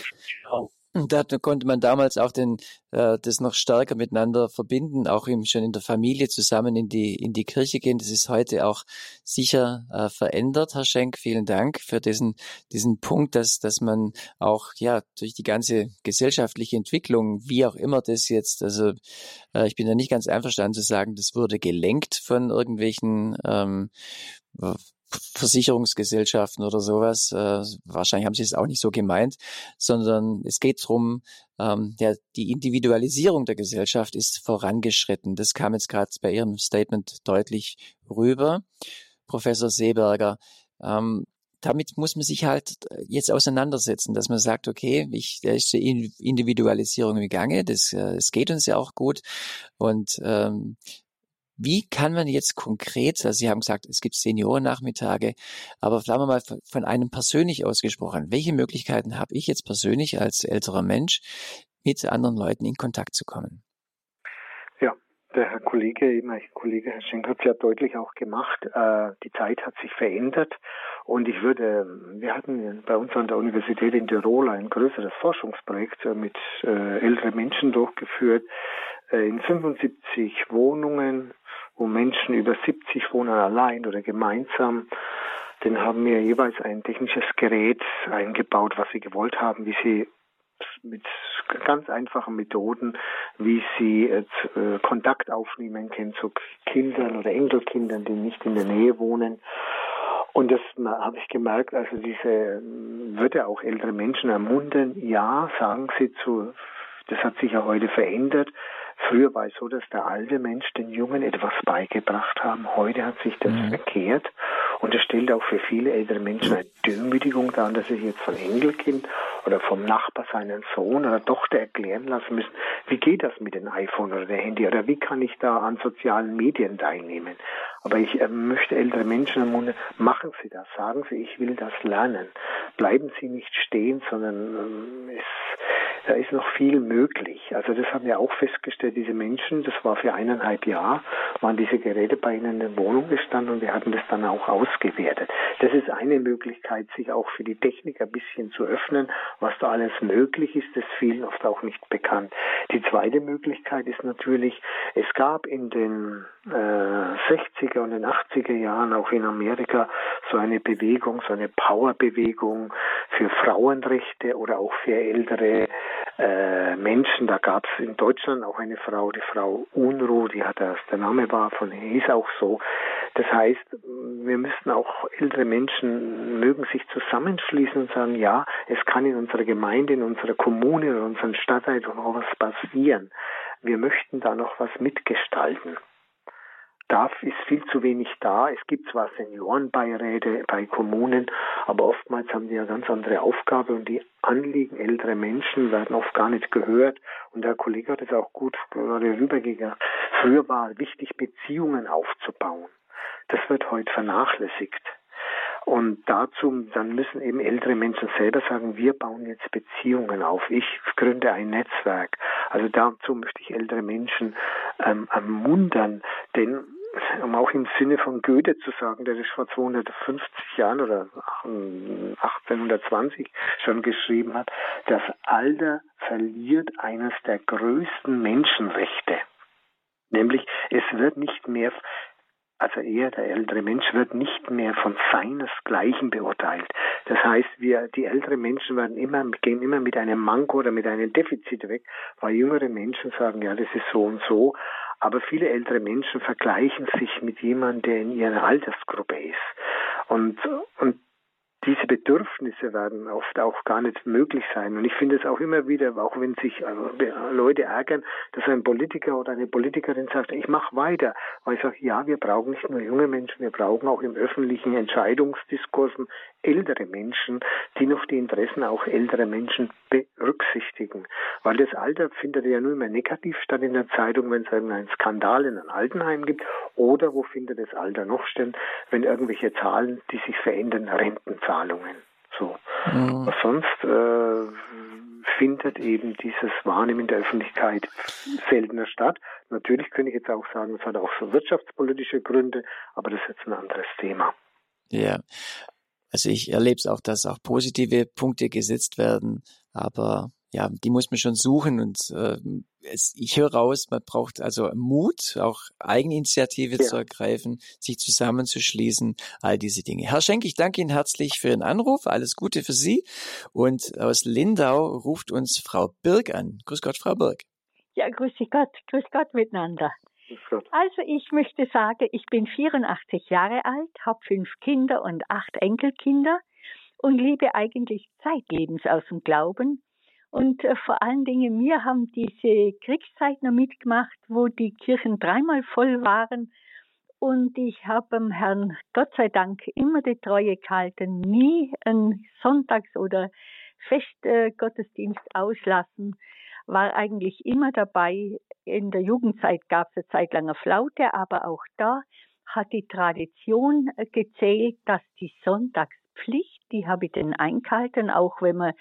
da konnte man damals auch den, äh, das noch stärker miteinander verbinden, auch im, schon in der Familie zusammen in die, in die Kirche gehen. Das ist heute auch sicher äh, verändert, Herr Schenk. Vielen Dank für diesen, diesen Punkt, dass, dass man auch ja durch die ganze gesellschaftliche Entwicklung, wie auch immer das jetzt, also äh, ich bin da nicht ganz einverstanden zu sagen, das wurde gelenkt von irgendwelchen ähm, Versicherungsgesellschaften oder sowas. Äh, wahrscheinlich haben sie es auch nicht so gemeint, sondern es geht darum, ähm, ja, die Individualisierung der Gesellschaft ist vorangeschritten. Das kam jetzt gerade bei Ihrem Statement deutlich rüber, Professor Seeberger. Ähm, damit muss man sich halt jetzt auseinandersetzen, dass man sagt, okay, ich, da ist die Individualisierung im Gange, das, äh, das geht uns ja auch gut und ähm, wie kann man jetzt konkret, also Sie haben gesagt, es gibt Seniorennachmittage, aber sagen wir mal von einem persönlich ausgesprochen, welche Möglichkeiten habe ich jetzt persönlich als älterer Mensch, mit anderen Leuten in Kontakt zu kommen? Ja, der Herr Kollege, mein Kollege Herr Schenk hat es ja deutlich auch gemacht. Äh, die Zeit hat sich verändert und ich würde, wir hatten bei uns an der Universität in Tirol ein größeres Forschungsprojekt mit äh, älteren Menschen durchgeführt äh, in 75 Wohnungen wo Menschen über 70 wohnen allein oder gemeinsam. Den haben wir jeweils ein technisches Gerät eingebaut, was sie gewollt haben, wie sie mit ganz einfachen Methoden, wie sie äh, Kontakt aufnehmen können zu Kindern oder Enkelkindern, die nicht in der Nähe wohnen. Und das habe ich gemerkt, also diese würde auch ältere Menschen ermuntern, ja, sagen sie zu, das hat sich ja heute verändert, Früher war es so, dass der alte Mensch den Jungen etwas beigebracht haben. Heute hat sich das mhm. verkehrt und es stellt auch für viele ältere Menschen eine Demütigung dar, dass sie jetzt von Enkelkind oder vom Nachbar seinen Sohn oder Tochter erklären lassen müssen, wie geht das mit dem iPhone oder dem Handy oder wie kann ich da an sozialen Medien teilnehmen. Aber ich äh, möchte ältere Menschen ermuntern, machen Sie das, sagen Sie, ich will das lernen. Bleiben Sie nicht stehen, sondern äh, es da ist noch viel möglich. Also das haben wir auch festgestellt, diese Menschen, das war für eineinhalb Jahre, waren diese Geräte bei ihnen in der Wohnung gestanden und wir hatten das dann auch ausgewertet. Das ist eine Möglichkeit, sich auch für die Technik ein bisschen zu öffnen. Was da alles möglich ist, ist vielen oft auch nicht bekannt. Die zweite Möglichkeit ist natürlich, es gab in den äh, 60er und den 80er Jahren auch in Amerika so eine Bewegung, so eine Powerbewegung für Frauenrechte oder auch für ältere äh, Menschen. Da gab es in Deutschland auch eine Frau, die Frau Unruh, die hat das, der Name war von, hieß auch so. Das heißt, wir müssen auch ältere Menschen mögen sich zusammenschließen und sagen, ja, es kann in unserer Gemeinde, in unserer Kommune, in unserem Stadtteil noch was passieren. Wir möchten da noch was mitgestalten da ist viel zu wenig da. Es gibt zwar Seniorenbeiräte bei Kommunen, aber oftmals haben die ja ganz andere Aufgabe und die Anliegen älterer Menschen werden oft gar nicht gehört. Und der Kollege hat es auch gut rübergegangen. Früher war wichtig, Beziehungen aufzubauen. Das wird heute vernachlässigt. Und dazu, dann müssen eben ältere Menschen selber sagen, wir bauen jetzt Beziehungen auf. Ich gründe ein Netzwerk. Also dazu möchte ich ältere Menschen ähm, ermuntern, denn um auch im Sinne von Goethe zu sagen, der das vor 250 Jahren oder 1820 schon geschrieben hat, das Alter verliert eines der größten Menschenrechte. Nämlich, es wird nicht mehr, also eher der ältere Mensch wird nicht mehr von seinesgleichen beurteilt. Das heißt, wir, die älteren Menschen werden immer, gehen immer mit einem Manko oder mit einem Defizit weg, weil jüngere Menschen sagen, ja, das ist so und so. Aber viele ältere Menschen vergleichen sich mit jemandem, der in ihrer Altersgruppe ist. Und, und diese Bedürfnisse werden oft auch gar nicht möglich sein. Und ich finde es auch immer wieder, auch wenn sich also Leute ärgern, dass ein Politiker oder eine Politikerin sagt, ich mache weiter. Weil ich sage, ja, wir brauchen nicht nur junge Menschen, wir brauchen auch im öffentlichen Weil das Alter findet ja nur immer negativ statt in der Zeitung, wenn es irgendeinen Skandal in einem Altenheim gibt. Oder wo findet das Alter noch statt, wenn irgendwelche Zahlen, die sich verändern, Rentenzahlungen. So. Mhm. sonst äh, findet eben dieses Wahrnehmen der Öffentlichkeit seltener statt. Natürlich könnte ich jetzt auch sagen, es hat auch so wirtschaftspolitische Gründe, aber das ist jetzt ein anderes Thema. Ja, also ich erlebe es auch, dass auch positive Punkte gesetzt werden, aber ja, die muss man schon suchen und äh, es, ich höre raus, man braucht also Mut, auch Eigeninitiative ja. zu ergreifen, sich zusammenzuschließen, all diese Dinge. Herr Schenk, ich danke Ihnen herzlich für Ihren Anruf, alles Gute für Sie und aus Lindau ruft uns Frau Birg an. Grüß Gott, Frau Birg. Ja, grüß Gott, grüß Gott miteinander. Also ich möchte sagen, ich bin 84 Jahre alt, habe fünf Kinder und acht Enkelkinder und lebe eigentlich zeitlebens aus dem Glauben und äh, vor allen Dingen, wir haben diese Kriegszeit noch mitgemacht, wo die Kirchen dreimal voll waren. Und ich habe dem Herrn Gott sei Dank immer die Treue gehalten, nie einen Sonntags- oder Festgottesdienst äh, auslassen, war eigentlich immer dabei. In der Jugendzeit gab es eine Zeit lang eine Flaute, aber auch da hat die Tradition äh, gezählt, dass die Sonntags Pflicht, die habe ich dann eingehalten, auch wenn man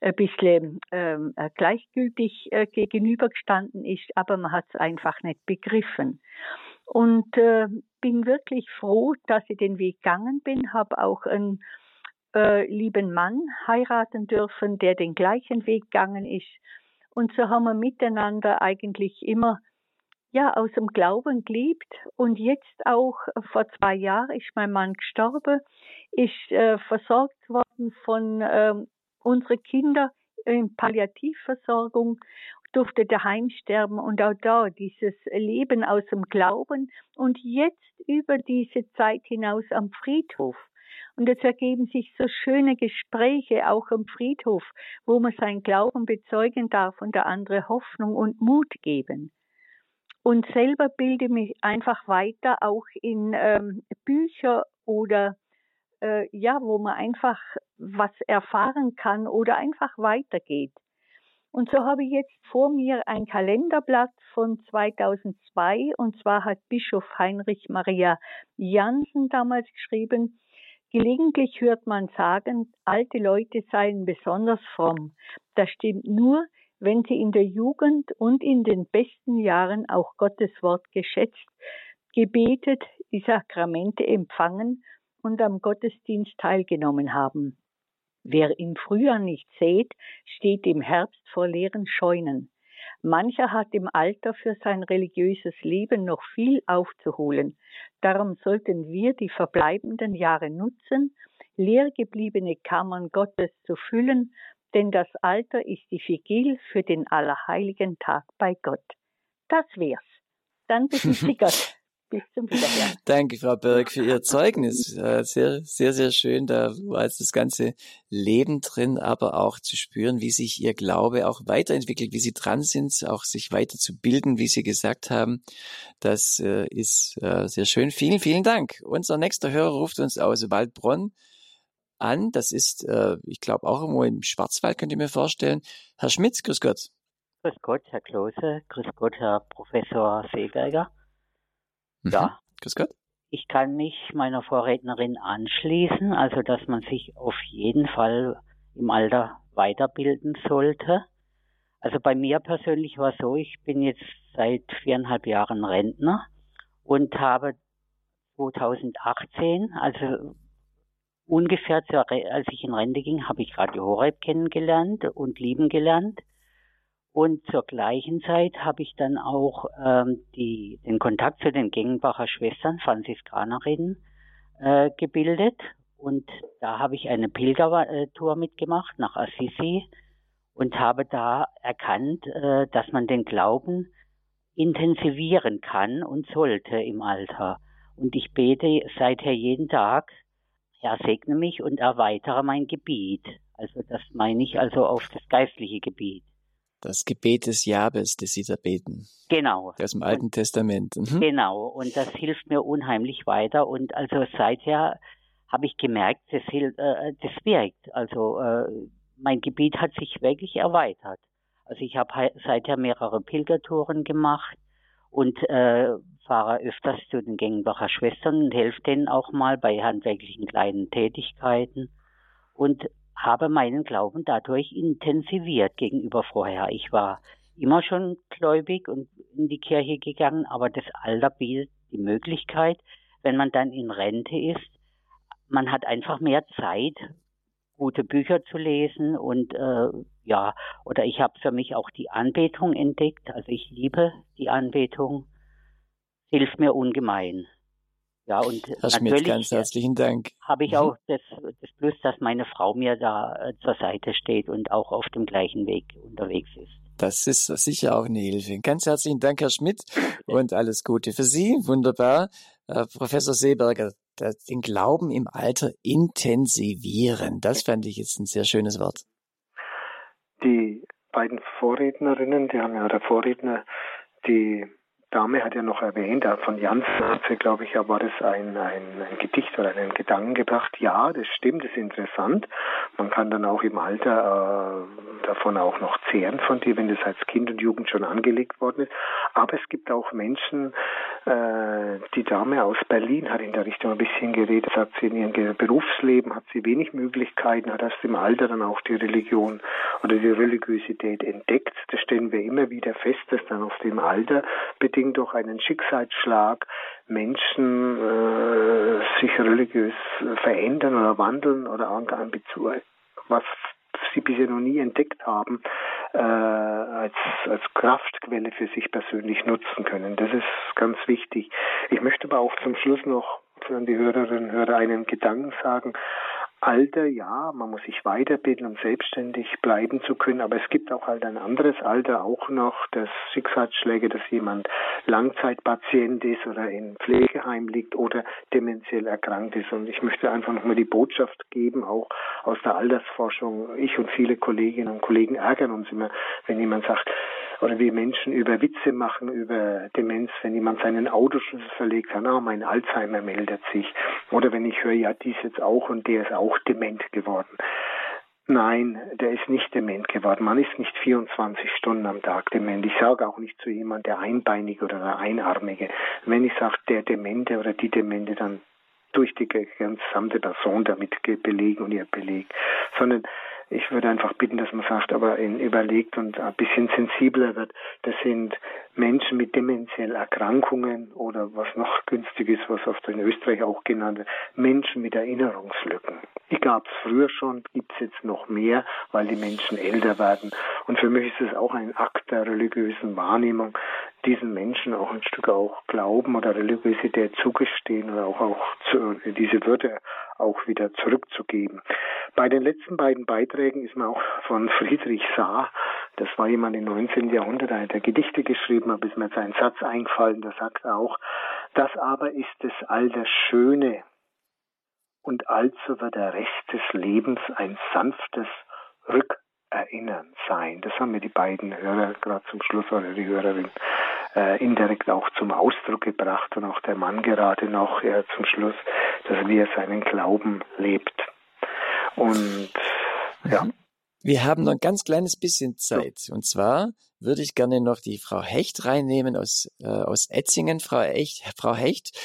ein bisschen ähm, äh, gleichgültig äh, gegenübergestanden ist, aber man hat es einfach nicht begriffen. Und äh, bin wirklich froh, dass ich den Weg gegangen bin, habe auch einen äh, lieben Mann heiraten dürfen, der den gleichen Weg gegangen ist. Und so haben wir miteinander eigentlich immer ja aus dem Glauben gelebt und jetzt auch äh, vor zwei Jahren ist mein Mann gestorben, ist äh, versorgt worden von äh, unsere Kinder in Palliativversorgung, durfte daheim sterben. Und auch da dieses Leben aus dem Glauben. Und jetzt über diese Zeit hinaus am Friedhof. Und es ergeben sich so schöne Gespräche auch am Friedhof, wo man seinen Glauben bezeugen darf und der andere Hoffnung und Mut geben und selber bilde mich einfach weiter, auch in ähm, Bücher oder äh, ja, wo man einfach was erfahren kann oder einfach weitergeht. Und so habe ich jetzt vor mir ein Kalenderblatt von 2002 und zwar hat Bischof Heinrich Maria Jansen damals geschrieben, Gelegentlich hört man sagen, alte Leute seien besonders fromm. Das stimmt nur, wenn sie in der Jugend und in den besten Jahren auch Gottes Wort geschätzt, gebetet, die Sakramente empfangen und am Gottesdienst teilgenommen haben. Wer im Frühjahr nicht sät, steht im Herbst vor leeren Scheunen. Mancher hat im Alter für sein religiöses Leben noch viel aufzuholen. Darum sollten wir die verbleibenden Jahre nutzen, leer gebliebene Kammern Gottes zu füllen denn das Alter ist die Vigil für den allerheiligen Tag bei Gott. Das wär's. Dann bis Sie Gott. Bis zum Wiederhören. Danke, Frau Berg, für Ihr Zeugnis. Sehr, sehr, sehr schön. Da war jetzt das ganze Leben drin, aber auch zu spüren, wie sich Ihr Glaube auch weiterentwickelt, wie Sie dran sind, auch sich weiter zu bilden, wie Sie gesagt haben. Das äh, ist äh, sehr schön. Vielen, vielen Dank. Unser nächster Hörer ruft uns aus Waldbronn an. Das ist, äh, ich glaube, auch irgendwo im Schwarzwald, könnt ihr mir vorstellen. Herr Schmitz, grüß Gott. Grüß Gott, Herr Klose. Grüß Gott, Herr Professor Seeberger. Mhm. Ja. Grüß Gott. Ich kann mich meiner Vorrednerin anschließen, also dass man sich auf jeden Fall im Alter weiterbilden sollte. Also bei mir persönlich war es so, ich bin jetzt seit viereinhalb Jahren Rentner und habe 2018, also ungefähr, zur, als ich in Rente ging, habe ich Radio Horeb kennengelernt und lieben gelernt. Und zur gleichen Zeit habe ich dann auch ähm, die, den Kontakt zu den Gengenbacher Schwestern, Franziskanerinnen, äh, gebildet. Und da habe ich eine Pilgertour mitgemacht nach Assisi und habe da erkannt, äh, dass man den Glauben intensivieren kann und sollte im Alter. Und ich bete seither jeden Tag Herr, segne mich und erweitere mein Gebiet. Also das meine ich also auf das geistliche Gebiet. Das Gebet des Jabes, das Sie da beten. Genau. Aus dem Alten und, Testament. Mhm. Genau. Und das hilft mir unheimlich weiter. Und also seither habe ich gemerkt, das, äh, das wirkt. Also äh, mein Gebiet hat sich wirklich erweitert. Also ich habe seither mehrere Pilgertouren gemacht und äh, fahre öfters zu den Gengenbacher Schwestern und helfe denen auch mal bei handwerklichen kleinen Tätigkeiten und habe meinen Glauben dadurch intensiviert gegenüber vorher. Ich war immer schon gläubig und in die Kirche gegangen, aber das Alter bietet die Möglichkeit, wenn man dann in Rente ist, man hat einfach mehr Zeit, gute Bücher zu lesen und äh, ja, oder ich habe für mich auch die Anbetung entdeckt. Also ich liebe die Anbetung, hilft mir ungemein. Ja, und Herr Schmidt, ganz herzlichen Dank. Habe ich mhm. auch das, das Plus, dass meine Frau mir da äh, zur Seite steht und auch auf dem gleichen Weg unterwegs ist. Das ist sicher auch eine Hilfe. Ganz herzlichen Dank, Herr Schmidt, und alles Gute für Sie. Wunderbar. Äh, Professor Seeberger, den Glauben im Alter intensivieren. Das fand ich jetzt ein sehr schönes Wort. Die beiden Vorrednerinnen, die haben ja der Vorredner, die Dame hat ja noch erwähnt, von Jans glaube ich, war das ein, ein, ein, Gedicht oder einen Gedanken gebracht. Ja, das stimmt, das ist interessant. Man kann dann auch im Alter äh, davon auch noch zehren von dir, wenn das als Kind und Jugend schon angelegt worden ist. Aber es gibt auch Menschen, äh, die Dame aus Berlin hat in der Richtung ein bisschen geredet, sagt sie in ihrem Berufsleben hat sie wenig Möglichkeiten, hat erst im Alter dann auch die Religion oder die Religiosität entdeckt. Das stellen wir immer wieder fest, dass dann auf dem Alter bedingt bedingt durch einen Schicksalsschlag Menschen äh, sich religiös verändern oder wandeln oder an Bezug, was sie bisher noch nie entdeckt haben, äh, als, als Kraftquelle für sich persönlich nutzen können. Das ist ganz wichtig. Ich möchte aber auch zum Schluss noch an die Hörerinnen und Hörer einen Gedanken sagen. Alter, ja, man muss sich weiterbilden, um selbstständig bleiben zu können, aber es gibt auch halt ein anderes Alter auch noch, das Schicksalsschläge, dass jemand Langzeitpatient ist oder in Pflegeheim liegt oder dementiell erkrankt ist. Und ich möchte einfach nochmal die Botschaft geben, auch aus der Altersforschung. Ich und viele Kolleginnen und Kollegen ärgern uns immer, wenn jemand sagt, oder wie Menschen über Witze machen, über Demenz, wenn jemand seinen Autoschlüssel verlegt hat, ah, mein Alzheimer meldet sich. Oder wenn ich höre, ja, dies jetzt auch und der ist auch dement geworden. Nein, der ist nicht dement geworden. Man ist nicht 24 Stunden am Tag dement. Ich sage auch nicht zu jemand der Einbeinige oder der Einarmige. Wenn ich sage, der Demente oder die Demente, dann durch die gesamte Person damit belegen und ihr Beleg, sondern ich würde einfach bitten, dass man sagt, aber überlegt und ein bisschen sensibler wird. Das sind Menschen mit dementiellen Erkrankungen oder was noch günstig ist, was oft in Österreich auch genannt wird, Menschen mit Erinnerungslücken. Die gab es früher schon, gibt es jetzt noch mehr, weil die Menschen älter werden. Und für mich ist es auch ein Akt der religiösen Wahrnehmung, diesen Menschen auch ein Stück auch Glauben oder Religiosität zugestehen oder auch, auch zu, diese Würde auch wieder zurückzugeben. Bei den letzten beiden Beiträgen ist mir auch von Friedrich Saar, das war jemand im 19. Jahrhundert, der hat Gedichte geschrieben, aber ist mir jetzt ein Satz eingefallen, der sagt auch, das aber ist es all das Schöne und allzu wird der Rest des Lebens ein sanftes Rückerinnern sein. Das haben mir die beiden Hörer gerade zum Schluss oder die Hörerin äh, indirekt auch zum Ausdruck gebracht und auch der Mann gerade noch äh, zum Schluss, dass er seinen Glauben lebt. Und ja. Wir haben noch ein ganz kleines bisschen Zeit. Und zwar würde ich gerne noch die Frau Hecht reinnehmen aus, äh, aus Etzingen. Frau, Echt, Frau Hecht,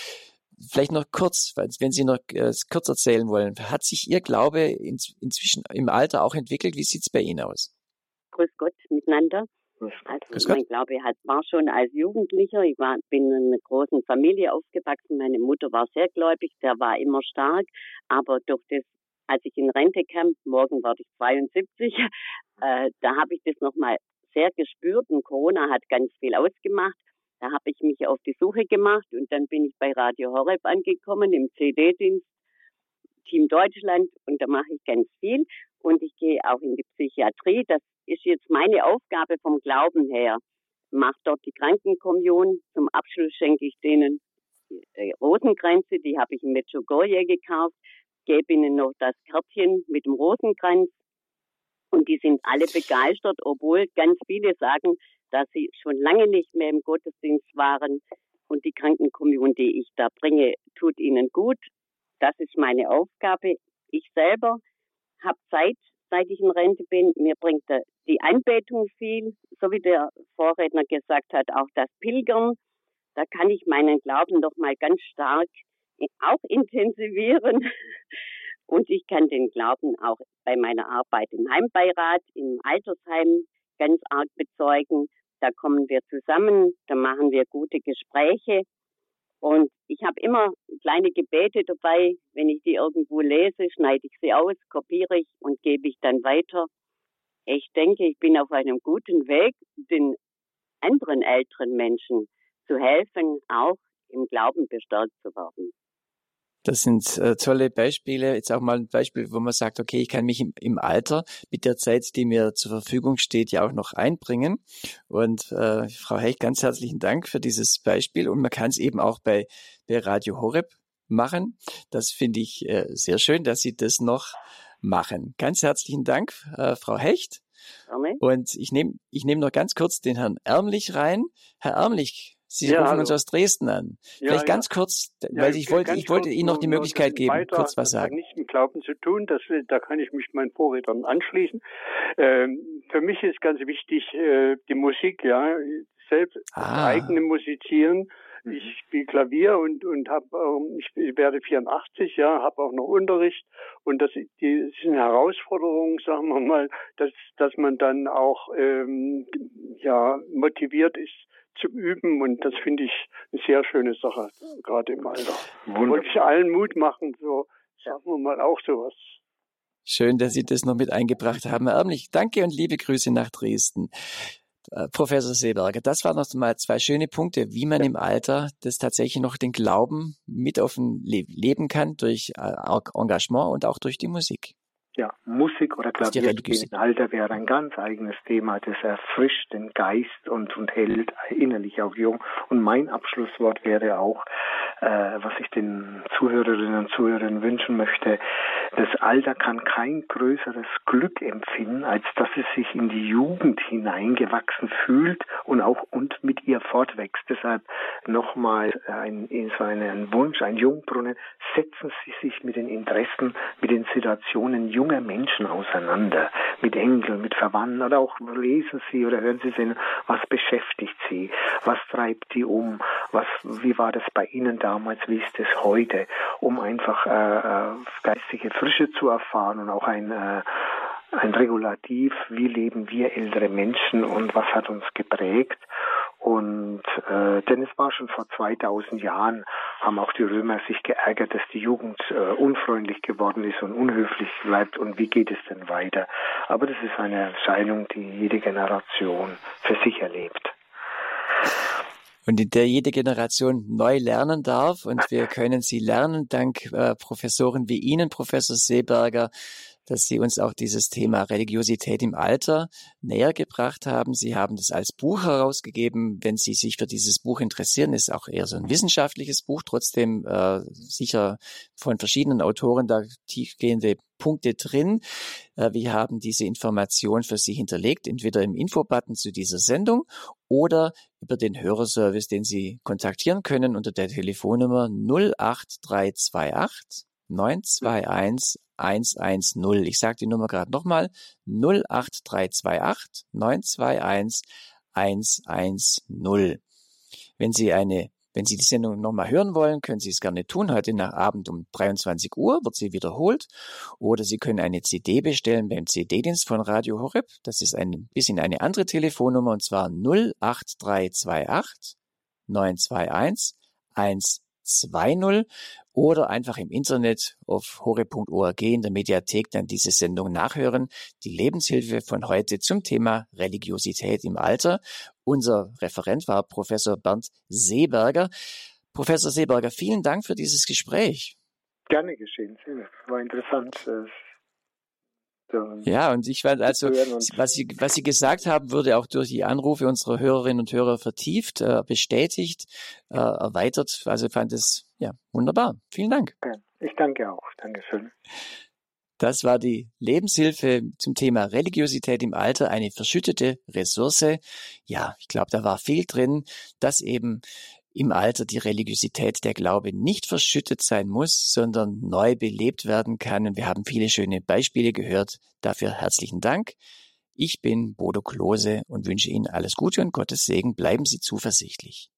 vielleicht noch kurz, wenn Sie noch äh, kurz erzählen wollen. Hat sich Ihr Glaube in, inzwischen im Alter auch entwickelt? Wie sieht es bei Ihnen aus? Grüß Gott miteinander. Also mein Glaube hat, war schon als Jugendlicher. Ich war, bin in einer großen Familie aufgewachsen. Meine Mutter war sehr gläubig, der war immer stark. Aber durch das, als ich in Rente kam, morgen war ich 72, äh, da habe ich das nochmal sehr gespürt und Corona hat ganz viel ausgemacht. Da habe ich mich auf die Suche gemacht und dann bin ich bei Radio Horeb angekommen im CD-Dienst Team Deutschland und da mache ich ganz viel und ich gehe auch in die Psychiatrie. Das ist jetzt meine Aufgabe vom Glauben her. Mach dort die Krankenkommunion. Zum Abschluss schenke ich denen die Rosenkränze, die habe ich in Medjugorje gekauft. Gebe ihnen noch das Kärtchen mit dem Rosenkranz. Und die sind alle begeistert, obwohl ganz viele sagen, dass sie schon lange nicht mehr im Gottesdienst waren. Und die Krankenkommunion, die ich da bringe, tut ihnen gut. Das ist meine Aufgabe. Ich selber habe Zeit, seit ich in Rente bin. Mir bringt die Anbetung viel, so wie der Vorredner gesagt hat, auch das Pilgern. Da kann ich meinen Glauben noch mal ganz stark auch intensivieren. Und ich kann den Glauben auch bei meiner Arbeit im Heimbeirat, im Altersheim ganz arg bezeugen. Da kommen wir zusammen, da machen wir gute Gespräche. Und ich habe immer kleine Gebete dabei. Wenn ich die irgendwo lese, schneide ich sie aus, kopiere ich und gebe ich dann weiter. Ich denke, ich bin auf einem guten Weg, den anderen älteren Menschen zu helfen, auch im Glauben bestärkt zu werden. Das sind äh, tolle Beispiele. Jetzt auch mal ein Beispiel, wo man sagt, okay, ich kann mich im, im, Alter mit der Zeit, die mir zur Verfügung steht, ja auch noch einbringen. Und äh, Frau Hecht, ganz herzlichen Dank für dieses Beispiel. Und man kann es eben auch bei, bei Radio Horeb machen. Das finde ich äh, sehr schön, dass Sie das noch machen. Ganz herzlichen Dank, äh, Frau Hecht. Amen. Und ich nehme ich nehm noch ganz kurz den Herrn Ärmlich rein. Herr Ärmlich, Sie ja, rufen hallo. uns aus Dresden an. Ja, Vielleicht ganz kurz, weil ich wollte, ich wollte Ihnen noch die Möglichkeit geben, Beitrag, kurz was sagen. Das hat nichts mit Glauben zu tun, das, da kann ich mich meinen Vorrednern anschließen. Ähm, für mich ist ganz wichtig äh, die Musik, ja, selbst ah. eigene Musizieren. Mhm. Ich spiele Klavier und und habe ähm, ich werde 84, ja, habe auch noch Unterricht und das die sind Herausforderungen, sagen wir mal, dass dass man dann auch ähm, ja motiviert ist zu üben und das finde ich eine sehr schöne Sache, gerade im Alter. Wunderbar. Wollte ich allen Mut machen, so sagen wir mal auch sowas. Schön, dass Sie das noch mit eingebracht haben, Herr Ärmlich. Danke und liebe Grüße nach Dresden. Äh, Professor Seeberger, das waren noch mal zwei schöne Punkte, wie man im Alter das tatsächlich noch den Glauben mit auf ein leben kann durch äh, Engagement und auch durch die Musik. Ja, Musik oder Klavierspielen Alter wäre ein ganz eigenes Thema. Das erfrischt den Geist und, und hält innerlich auch jung. Und mein Abschlusswort wäre auch, was ich den Zuhörerinnen und Zuhörern wünschen möchte, das Alter kann kein größeres Glück empfinden, als dass es sich in die Jugend hineingewachsen fühlt und auch und mit ihr fortwächst. Deshalb nochmal ein, so ein Wunsch, ein Jungbrunnen, setzen Sie sich mit den Interessen, mit den Situationen junger Menschen auseinander, mit Enkeln, mit Verwandten oder auch lesen Sie oder hören Sie sehen, was beschäftigt Sie, was treibt Sie um, was, wie war das bei Ihnen damals, wie ist es heute, um einfach äh, äh, geistige Frische zu erfahren und auch ein äh, ein Regulativ, wie leben wir ältere Menschen und was hat uns geprägt und äh, denn es war schon vor 2000 Jahren, haben auch die Römer sich geärgert, dass die Jugend äh, unfreundlich geworden ist und unhöflich bleibt. Und wie geht es denn weiter? Aber das ist eine Entscheidung, die jede Generation für sich erlebt. Und in der jede Generation neu lernen darf. Und wir können sie lernen dank äh, Professoren wie Ihnen, Professor Seeberger, dass Sie uns auch dieses Thema Religiosität im Alter näher gebracht haben. Sie haben das als Buch herausgegeben. Wenn Sie sich für dieses Buch interessieren, ist auch eher so ein wissenschaftliches Buch, trotzdem äh, sicher von verschiedenen Autoren da tiefgehende Punkte drin. Äh, wir haben diese Information für Sie hinterlegt, entweder im Infobutton zu dieser Sendung oder über den Hörerservice, den Sie kontaktieren können unter der Telefonnummer 08328 921 110. Ich sage die Nummer gerade nochmal. 08328 921 110. Wenn Sie eine wenn Sie die Sendung nochmal hören wollen, können Sie es gerne tun. Heute nach Abend um 23 Uhr wird sie wiederholt. Oder Sie können eine CD bestellen beim CD-Dienst von Radio Horeb. Das ist ein bisschen eine andere Telefonnummer und zwar 08328 921 110. 2.0 oder einfach im Internet auf hore.org in der Mediathek dann diese Sendung nachhören. Die Lebenshilfe von heute zum Thema Religiosität im Alter. Unser Referent war Professor Bernd Seeberger. Professor Seeberger, vielen Dank für dieses Gespräch. Gerne geschehen. War interessant. Ja, und ich fand also, was Sie, was Sie gesagt haben, wurde auch durch die Anrufe unserer Hörerinnen und Hörer vertieft, äh, bestätigt, äh, erweitert. Also fand es ja wunderbar. Vielen Dank. Ich danke auch. Dankeschön. Das war die Lebenshilfe zum Thema Religiosität im Alter, eine verschüttete Ressource. Ja, ich glaube, da war viel drin, dass eben im Alter die Religiosität, der Glaube nicht verschüttet sein muss, sondern neu belebt werden kann. Und wir haben viele schöne Beispiele gehört. Dafür herzlichen Dank. Ich bin Bodo Klose und wünsche Ihnen alles Gute und Gottes Segen. Bleiben Sie zuversichtlich.